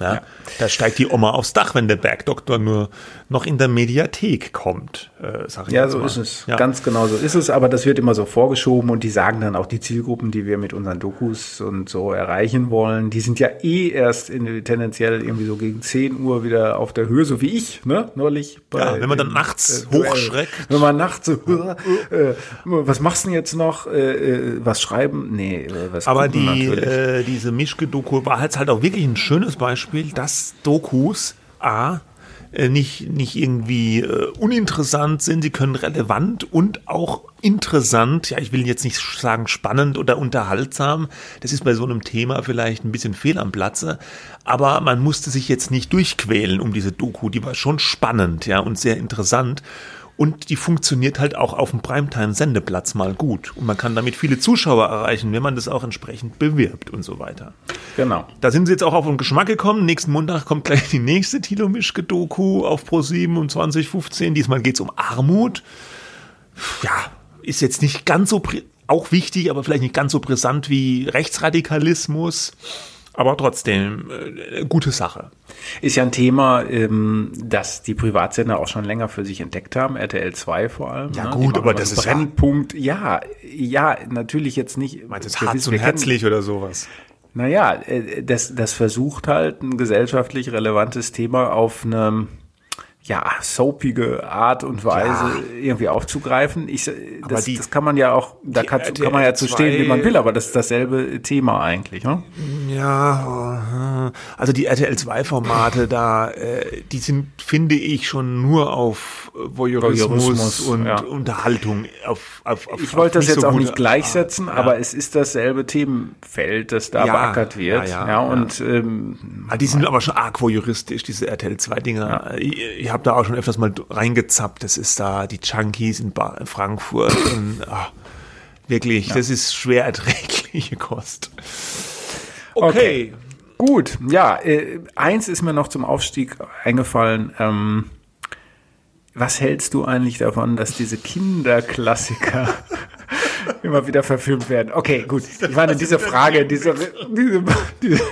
[SPEAKER 2] Ja, Da steigt die Oma aufs Dach, wenn der Bergdoktor nur noch in der Mediathek kommt, äh, sag ich
[SPEAKER 3] Ja, so
[SPEAKER 2] mal.
[SPEAKER 3] ist es.
[SPEAKER 2] Ja.
[SPEAKER 3] Ganz genau so ist es. Aber das wird immer so vorgeschoben und die sagen dann auch die Zielgruppen, die wir mit unseren Dokus und so erreichen wollen, die sind ja eh erst in, tendenziell irgendwie so gegen 10 Uhr wieder auf der Höhe, so wie ich, ne, neulich. bei
[SPEAKER 2] Ja, wenn man dann nachts
[SPEAKER 3] Duell.
[SPEAKER 2] hochschreckt.
[SPEAKER 3] Wenn man nachts so, (laughs) äh, was machst du denn jetzt noch? Äh, äh, was schreiben? Nee, äh, was
[SPEAKER 2] Aber die, äh, diese Mischke-Doku war halt halt auch wirklich ein schönes Beispiel, dass Dokus A äh, nicht, nicht irgendwie äh, uninteressant sind, sie können relevant und auch interessant, ja, ich will jetzt nicht sagen spannend oder unterhaltsam, das ist bei so einem Thema vielleicht ein bisschen fehl am Platze, aber man musste sich jetzt nicht durchquälen um diese Doku, die war schon spannend, ja, und sehr interessant. Und die funktioniert halt auch auf dem Primetime-Sendeplatz mal gut. Und man kann damit viele Zuschauer erreichen, wenn man das auch entsprechend bewirbt und so weiter.
[SPEAKER 3] genau.
[SPEAKER 2] Da sind sie jetzt auch auf den Geschmack gekommen. Nächsten Montag kommt gleich die nächste Thilo Mischke-Doku auf Pro7 um 2015. Diesmal geht's um Armut. Ja, ist jetzt nicht ganz so, auch wichtig, aber vielleicht nicht ganz so brisant wie Rechtsradikalismus. Aber trotzdem, äh, gute Sache.
[SPEAKER 3] Ist ja ein Thema, ähm, das die Privatsender auch schon länger für sich entdeckt haben, RTL 2 vor allem.
[SPEAKER 2] Ja,
[SPEAKER 3] ne?
[SPEAKER 2] gut, aber das ist
[SPEAKER 3] Brennpunkt. Ja, ja, natürlich jetzt nicht.
[SPEAKER 2] Meinst du,
[SPEAKER 3] Wir
[SPEAKER 2] hart und herzlich oder sowas?
[SPEAKER 3] Naja, äh, das, das versucht halt ein gesellschaftlich relevantes Thema auf eine ja, soapige Art und Weise irgendwie aufzugreifen. Ich, das,
[SPEAKER 2] die-
[SPEAKER 3] das kann man ja auch, da kann,
[SPEAKER 2] RTL
[SPEAKER 3] kann man ja zu stehen, wie man
[SPEAKER 2] 2
[SPEAKER 3] will, aber das ist dasselbe Thema eigentlich. Ne?
[SPEAKER 2] Ja, also die RTL 2 Formate da, äh, die sind, finde ich, schon nur auf Voyeurismus,
[SPEAKER 3] Voyeurismus,
[SPEAKER 2] und
[SPEAKER 3] ja.
[SPEAKER 2] Unterhaltung auf, auf, auf
[SPEAKER 3] Ich wollte das jetzt
[SPEAKER 2] so
[SPEAKER 3] auch nicht gleichsetzen,
[SPEAKER 2] Art.
[SPEAKER 3] aber es ist dasselbe Themenfeld, das da
[SPEAKER 2] Ja,
[SPEAKER 3] beackert wird.
[SPEAKER 2] ja,
[SPEAKER 3] Ja,
[SPEAKER 2] ja,
[SPEAKER 3] und ähm,
[SPEAKER 2] Ah, die sind aber schon arg voyeuristisch, diese RTL 2 Dinger. Ich habe da auch schon öfters mal reingezappt. Das ist da die Junkies in, ba in Frankfurt. und, ah, wirklich, das ist schwer erträgliche Kost. Okay.
[SPEAKER 3] Gut, ja, äh, eins ist mir noch zum Aufstieg eingefallen. Ähm, was hältst du eigentlich davon, dass diese Kinderklassiker (laughs) immer wieder verfilmt werden? Okay, gut. Ich meine, diese Frage, diese, diese, diese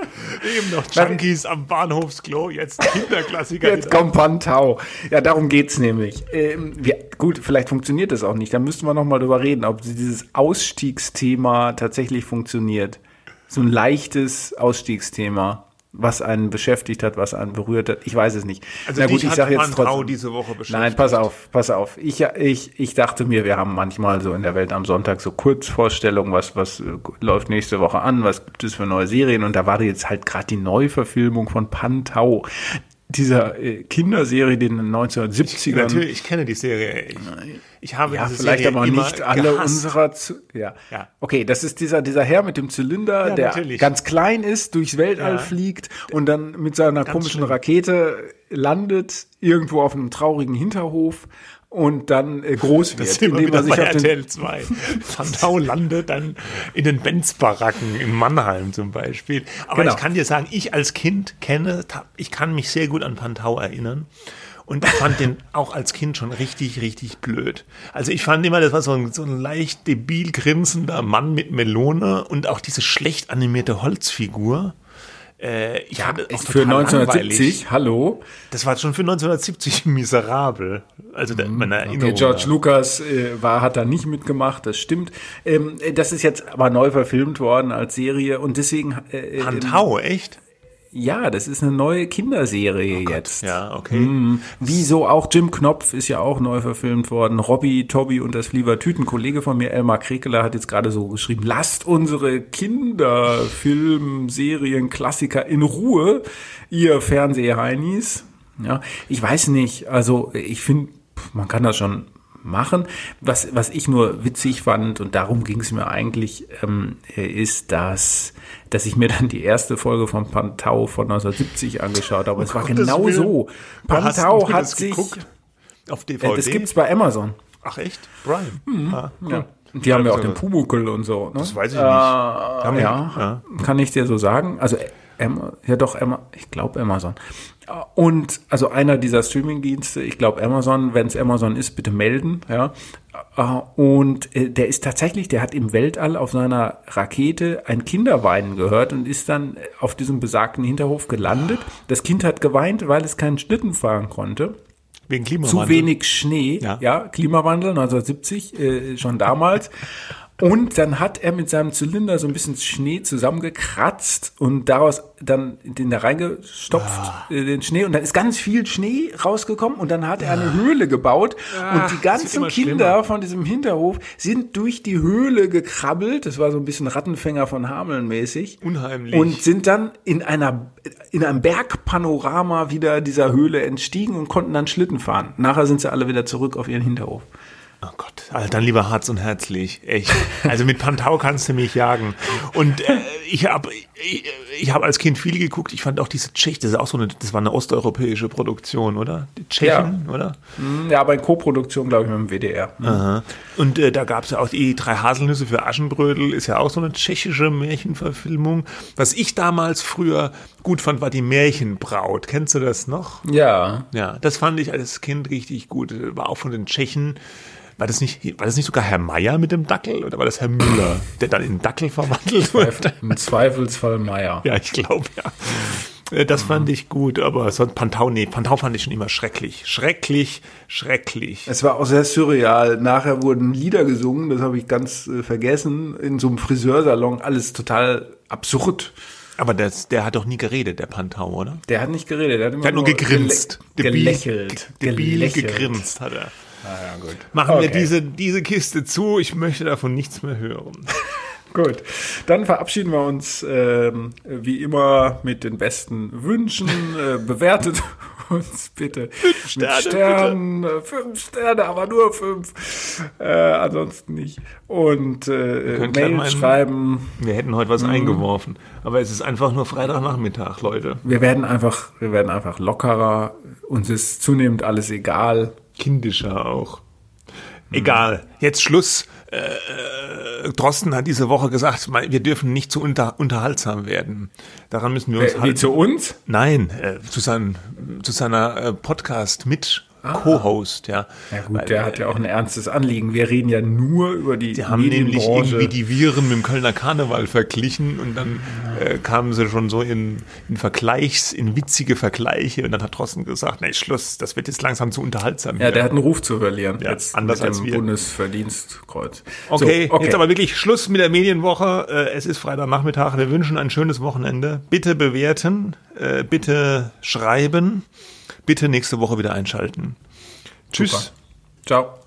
[SPEAKER 3] (laughs)
[SPEAKER 2] Eben noch Junkies am Bahnhofsklo, jetzt Kinderklassiker.
[SPEAKER 3] Jetzt kommt Pantau. Ja, darum geht's nämlich. Ähm, wir, gut, vielleicht funktioniert das auch nicht. Da müssten wir noch mal drüber reden, ob dieses Ausstiegsthema tatsächlich funktioniert. So ein leichtes Ausstiegsthema, was einen beschäftigt hat, was einen berührt hat. Ich weiß es nicht.
[SPEAKER 2] Also dich hat
[SPEAKER 3] sag
[SPEAKER 2] Pantau diese Woche beschäftigt.
[SPEAKER 3] Nein, pass auf, pass auf. Ich, ich, ich dachte mir, wir haben manchmal so in der Welt am Sonntag so Kurzvorstellungen, was, was äh, läuft nächste Woche an, was gibt es für neue Serien und da war jetzt halt gerade die Neuverfilmung von Pantau. Dieser äh, Kinderserie, den 1970ern.
[SPEAKER 2] Natürlich, ich kenne die Serie. Ich, ich habe
[SPEAKER 3] Ja,
[SPEAKER 2] diese
[SPEAKER 3] vielleicht
[SPEAKER 2] Serie
[SPEAKER 3] aber nicht alle
[SPEAKER 2] gehasst.
[SPEAKER 3] unserer. Zu ja.
[SPEAKER 2] Ja.
[SPEAKER 3] Okay, das ist dieser, dieser Herr mit dem Zylinder,
[SPEAKER 2] Ja,
[SPEAKER 3] der
[SPEAKER 2] natürlich.
[SPEAKER 3] ganz klein ist, durchs Weltall
[SPEAKER 2] Ja.
[SPEAKER 3] fliegt und dann mit seiner komischen
[SPEAKER 2] schlimm.
[SPEAKER 3] Rakete landet irgendwo auf einem traurigen Hinterhof und dann äh, groß wird.
[SPEAKER 2] Das sind wir wieder
[SPEAKER 3] er sich
[SPEAKER 2] bei RTL 2. (laughs) Van Tau landet dann in den Benz-Baracken in Mannheim zum Beispiel. Aber
[SPEAKER 3] Genau.
[SPEAKER 2] ich kann dir sagen, ich als Kind kenne, ich kann mich sehr gut an Van Tau erinnern. Und ich fand den (laughs) auch als Kind schon richtig, richtig blöd. Also ich fand immer, das war so ein, so ein leicht debil grinsender Mann mit Melone und auch diese schlecht animierte Holzfigur. Äh, ich fand das auch
[SPEAKER 3] für
[SPEAKER 2] total
[SPEAKER 3] 1970,
[SPEAKER 2] langweilig.
[SPEAKER 3] hallo.
[SPEAKER 2] Das war schon für 1970 (laughs) miserabel. Also der, meine Erinnerung.
[SPEAKER 3] Okay, George
[SPEAKER 2] da.
[SPEAKER 3] Lucas äh, war, hat da nicht mitgemacht, das stimmt. Ähm, äh, das ist jetzt aber neu verfilmt worden als Serie und deswegen. Äh, äh,
[SPEAKER 2] Pantau, echt?
[SPEAKER 3] Ja, das ist eine neue Kinderserie jetzt.
[SPEAKER 2] Ja, okay.
[SPEAKER 3] Mhm. Wieso auch Jim Knopf ist ja auch neu verfilmt worden. Robbie, Tobi und das Flievertüten. Kollege von mir, Elmar Krekeler, hat jetzt gerade so geschrieben, lasst unsere Kinderfilm, Serien, Klassiker in Ruhe, ihr Fernsehheinis. Ja, ich weiß nicht, also ich finde, man kann das schon machen. Was, was ich nur witzig fand, und darum ging es mir eigentlich, ähm, ist, dass, dass ich mir dann die erste Folge von Pantau von 1970 angeschaut habe. es war
[SPEAKER 2] Gottes
[SPEAKER 3] genau so. Pantau hat sich.
[SPEAKER 2] geguckt? Auf
[SPEAKER 3] Äh,
[SPEAKER 2] DVD?
[SPEAKER 3] das gibt's bei Amazon.
[SPEAKER 2] Ach echt? Prime? Ah, cool.
[SPEAKER 3] Ja. Die haben ja auch
[SPEAKER 2] Also,
[SPEAKER 3] den Pumuckel und so. Ne?
[SPEAKER 2] Das weiß ich
[SPEAKER 3] äh,
[SPEAKER 2] nicht. Wir-
[SPEAKER 3] Ja, kann ich dir so sagen. Also Ja doch, Emma, ich glaube Amazon. Und also einer dieser Streamingdienste, ich glaube Amazon, wenn es Amazon ist, bitte melden, ja. Äh, Und äh, der ist tatsächlich, der hat im Weltall auf seiner Rakete ein Kinderweinen gehört und ist dann auf diesem besagten Hinterhof gelandet. Das Kind hat geweint, weil es keinen Schlitten fahren konnte
[SPEAKER 2] Wegen Klimawandel.
[SPEAKER 3] zu wenig Schnee,
[SPEAKER 2] Ja.
[SPEAKER 3] ja, Klimawandel 1970, äh, schon damals. Und dann hat er mit seinem Zylinder so ein bisschen Schnee zusammengekratzt und daraus dann den da reingestopft, äh, den Schnee. Und dann ist ganz viel Schnee rausgekommen und dann hat er eine Höhle gebaut. und die ganzen Kinder
[SPEAKER 2] schlimmer.
[SPEAKER 3] von diesem Hinterhof sind durch die Höhle gekrabbelt. Das war so ein bisschen Rattenfänger von Hameln mäßig.
[SPEAKER 2] Unheimlich.
[SPEAKER 3] Und sind dann in einer, in einem Bergpanorama wieder dieser Höhle entstiegen und konnten dann Schlitten fahren. Nachher sind sie alle wieder zurück auf ihren Hinterhof.
[SPEAKER 2] Oh Gott, also dann lieber Harz und Herzlich, echt. Also mit Pantau kannst du mich jagen. Und äh, ich habe ich, ich hab als Kind viel geguckt. Ich fand auch diese Tschech, das ist auch so eine, das war eine osteuropäische Produktion, oder? Die Tschechen, oder?
[SPEAKER 3] Ja, aber in Co-Produktion, glaube ich, mit dem WDR.
[SPEAKER 2] Aha. Und äh, da gab es ja auch die drei Haselnüsse für Aschenbrödel, ist ja auch so eine tschechische Märchenverfilmung. Was ich damals früher gut fand, war die Märchenbraut. Kennst du das noch?
[SPEAKER 3] Ja.
[SPEAKER 2] Ja, das fand ich als Kind richtig gut. War auch von den Tschechen. War das nicht, war das nicht sogar Herr Meier mit dem Dackel oder war das Herr Müller, der dann in Dackel verwandelt wurde?
[SPEAKER 3] Im Zweifelsfall Meier.
[SPEAKER 2] Ja, ich glaube ja. Äh, Das fand ich gut, aber so Pantau, nee, Pantau fand ich schon immer schrecklich. Schrecklich, schrecklich.
[SPEAKER 3] Es war auch sehr surreal. Nachher wurden Lieder gesungen, das habe ich ganz äh, vergessen, in so einem Friseursalon. Alles total absurd.
[SPEAKER 2] Aber das, der hat doch nie geredet, der Pantau, oder?
[SPEAKER 3] Der hat nicht geredet, der hat, immer
[SPEAKER 2] Der hat nur gegrinst.
[SPEAKER 3] Gele
[SPEAKER 2] Debil-
[SPEAKER 3] gelächelt.
[SPEAKER 2] Debil
[SPEAKER 3] gelächelt.
[SPEAKER 2] gegrinst hat er.
[SPEAKER 3] Ah, ja, gut.
[SPEAKER 2] Machen wir
[SPEAKER 3] Okay.
[SPEAKER 2] diese, diese Kiste zu, ich möchte davon nichts mehr hören. (laughs)
[SPEAKER 3] Gut, dann verabschieden wir uns ähm, wie immer mit den besten Wünschen. Äh, bewertet (laughs) uns bitte
[SPEAKER 2] Sterne,
[SPEAKER 3] mit Sternen, äh, fünf Sterne, aber nur fünf. Äh, ansonsten nicht. Und äh, Mail
[SPEAKER 2] meinen-
[SPEAKER 3] schreiben.
[SPEAKER 2] Wir hätten heute
[SPEAKER 3] Mhm.
[SPEAKER 2] was eingeworfen. Aber es ist einfach nur Freitagnachmittag, Leute.
[SPEAKER 3] Wir werden einfach, wir werden einfach lockerer. Uns ist zunehmend alles egal.
[SPEAKER 2] Kindischer auch. Egal, jetzt Schluss. Äh, äh, Drosten hat diese Woche gesagt, wir dürfen nicht zu unter, unterhaltsam werden. Daran müssen wir uns
[SPEAKER 3] Äh, wie
[SPEAKER 2] halten.
[SPEAKER 3] zu uns?
[SPEAKER 2] Nein, äh, zu, sein, zu seiner äh, Podcast mit Co-Host, ja.
[SPEAKER 3] Ja gut,
[SPEAKER 2] Weil,
[SPEAKER 3] der hat ja auch ein ernstes Anliegen. Wir reden ja nur über die
[SPEAKER 2] Die haben nämlich irgendwie die Viren mit dem Kölner Karneval verglichen und dann äh, kamen sie schon so in, in Vergleichs, in witzige Vergleiche und dann hat Drosten gesagt, nee, Schluss, das wird jetzt langsam zu unterhaltsam.
[SPEAKER 3] Ja,
[SPEAKER 2] hier.
[SPEAKER 3] der hat einen Ruf zu verlieren.
[SPEAKER 2] Ja,
[SPEAKER 3] jetzt
[SPEAKER 2] anders
[SPEAKER 3] mit
[SPEAKER 2] als
[SPEAKER 3] dem
[SPEAKER 2] wir.
[SPEAKER 3] Bundesverdienstkreuz.
[SPEAKER 2] Okay,
[SPEAKER 3] So, okay.
[SPEAKER 2] jetzt aber wirklich Schluss mit der Medienwoche. Äh, Es ist Freitagnachmittag. Wir wünschen ein schönes Wochenende. Bitte bewerten, äh, bitte schreiben, bitte nächste Woche wieder einschalten. Tschüss.
[SPEAKER 3] Super. Ciao.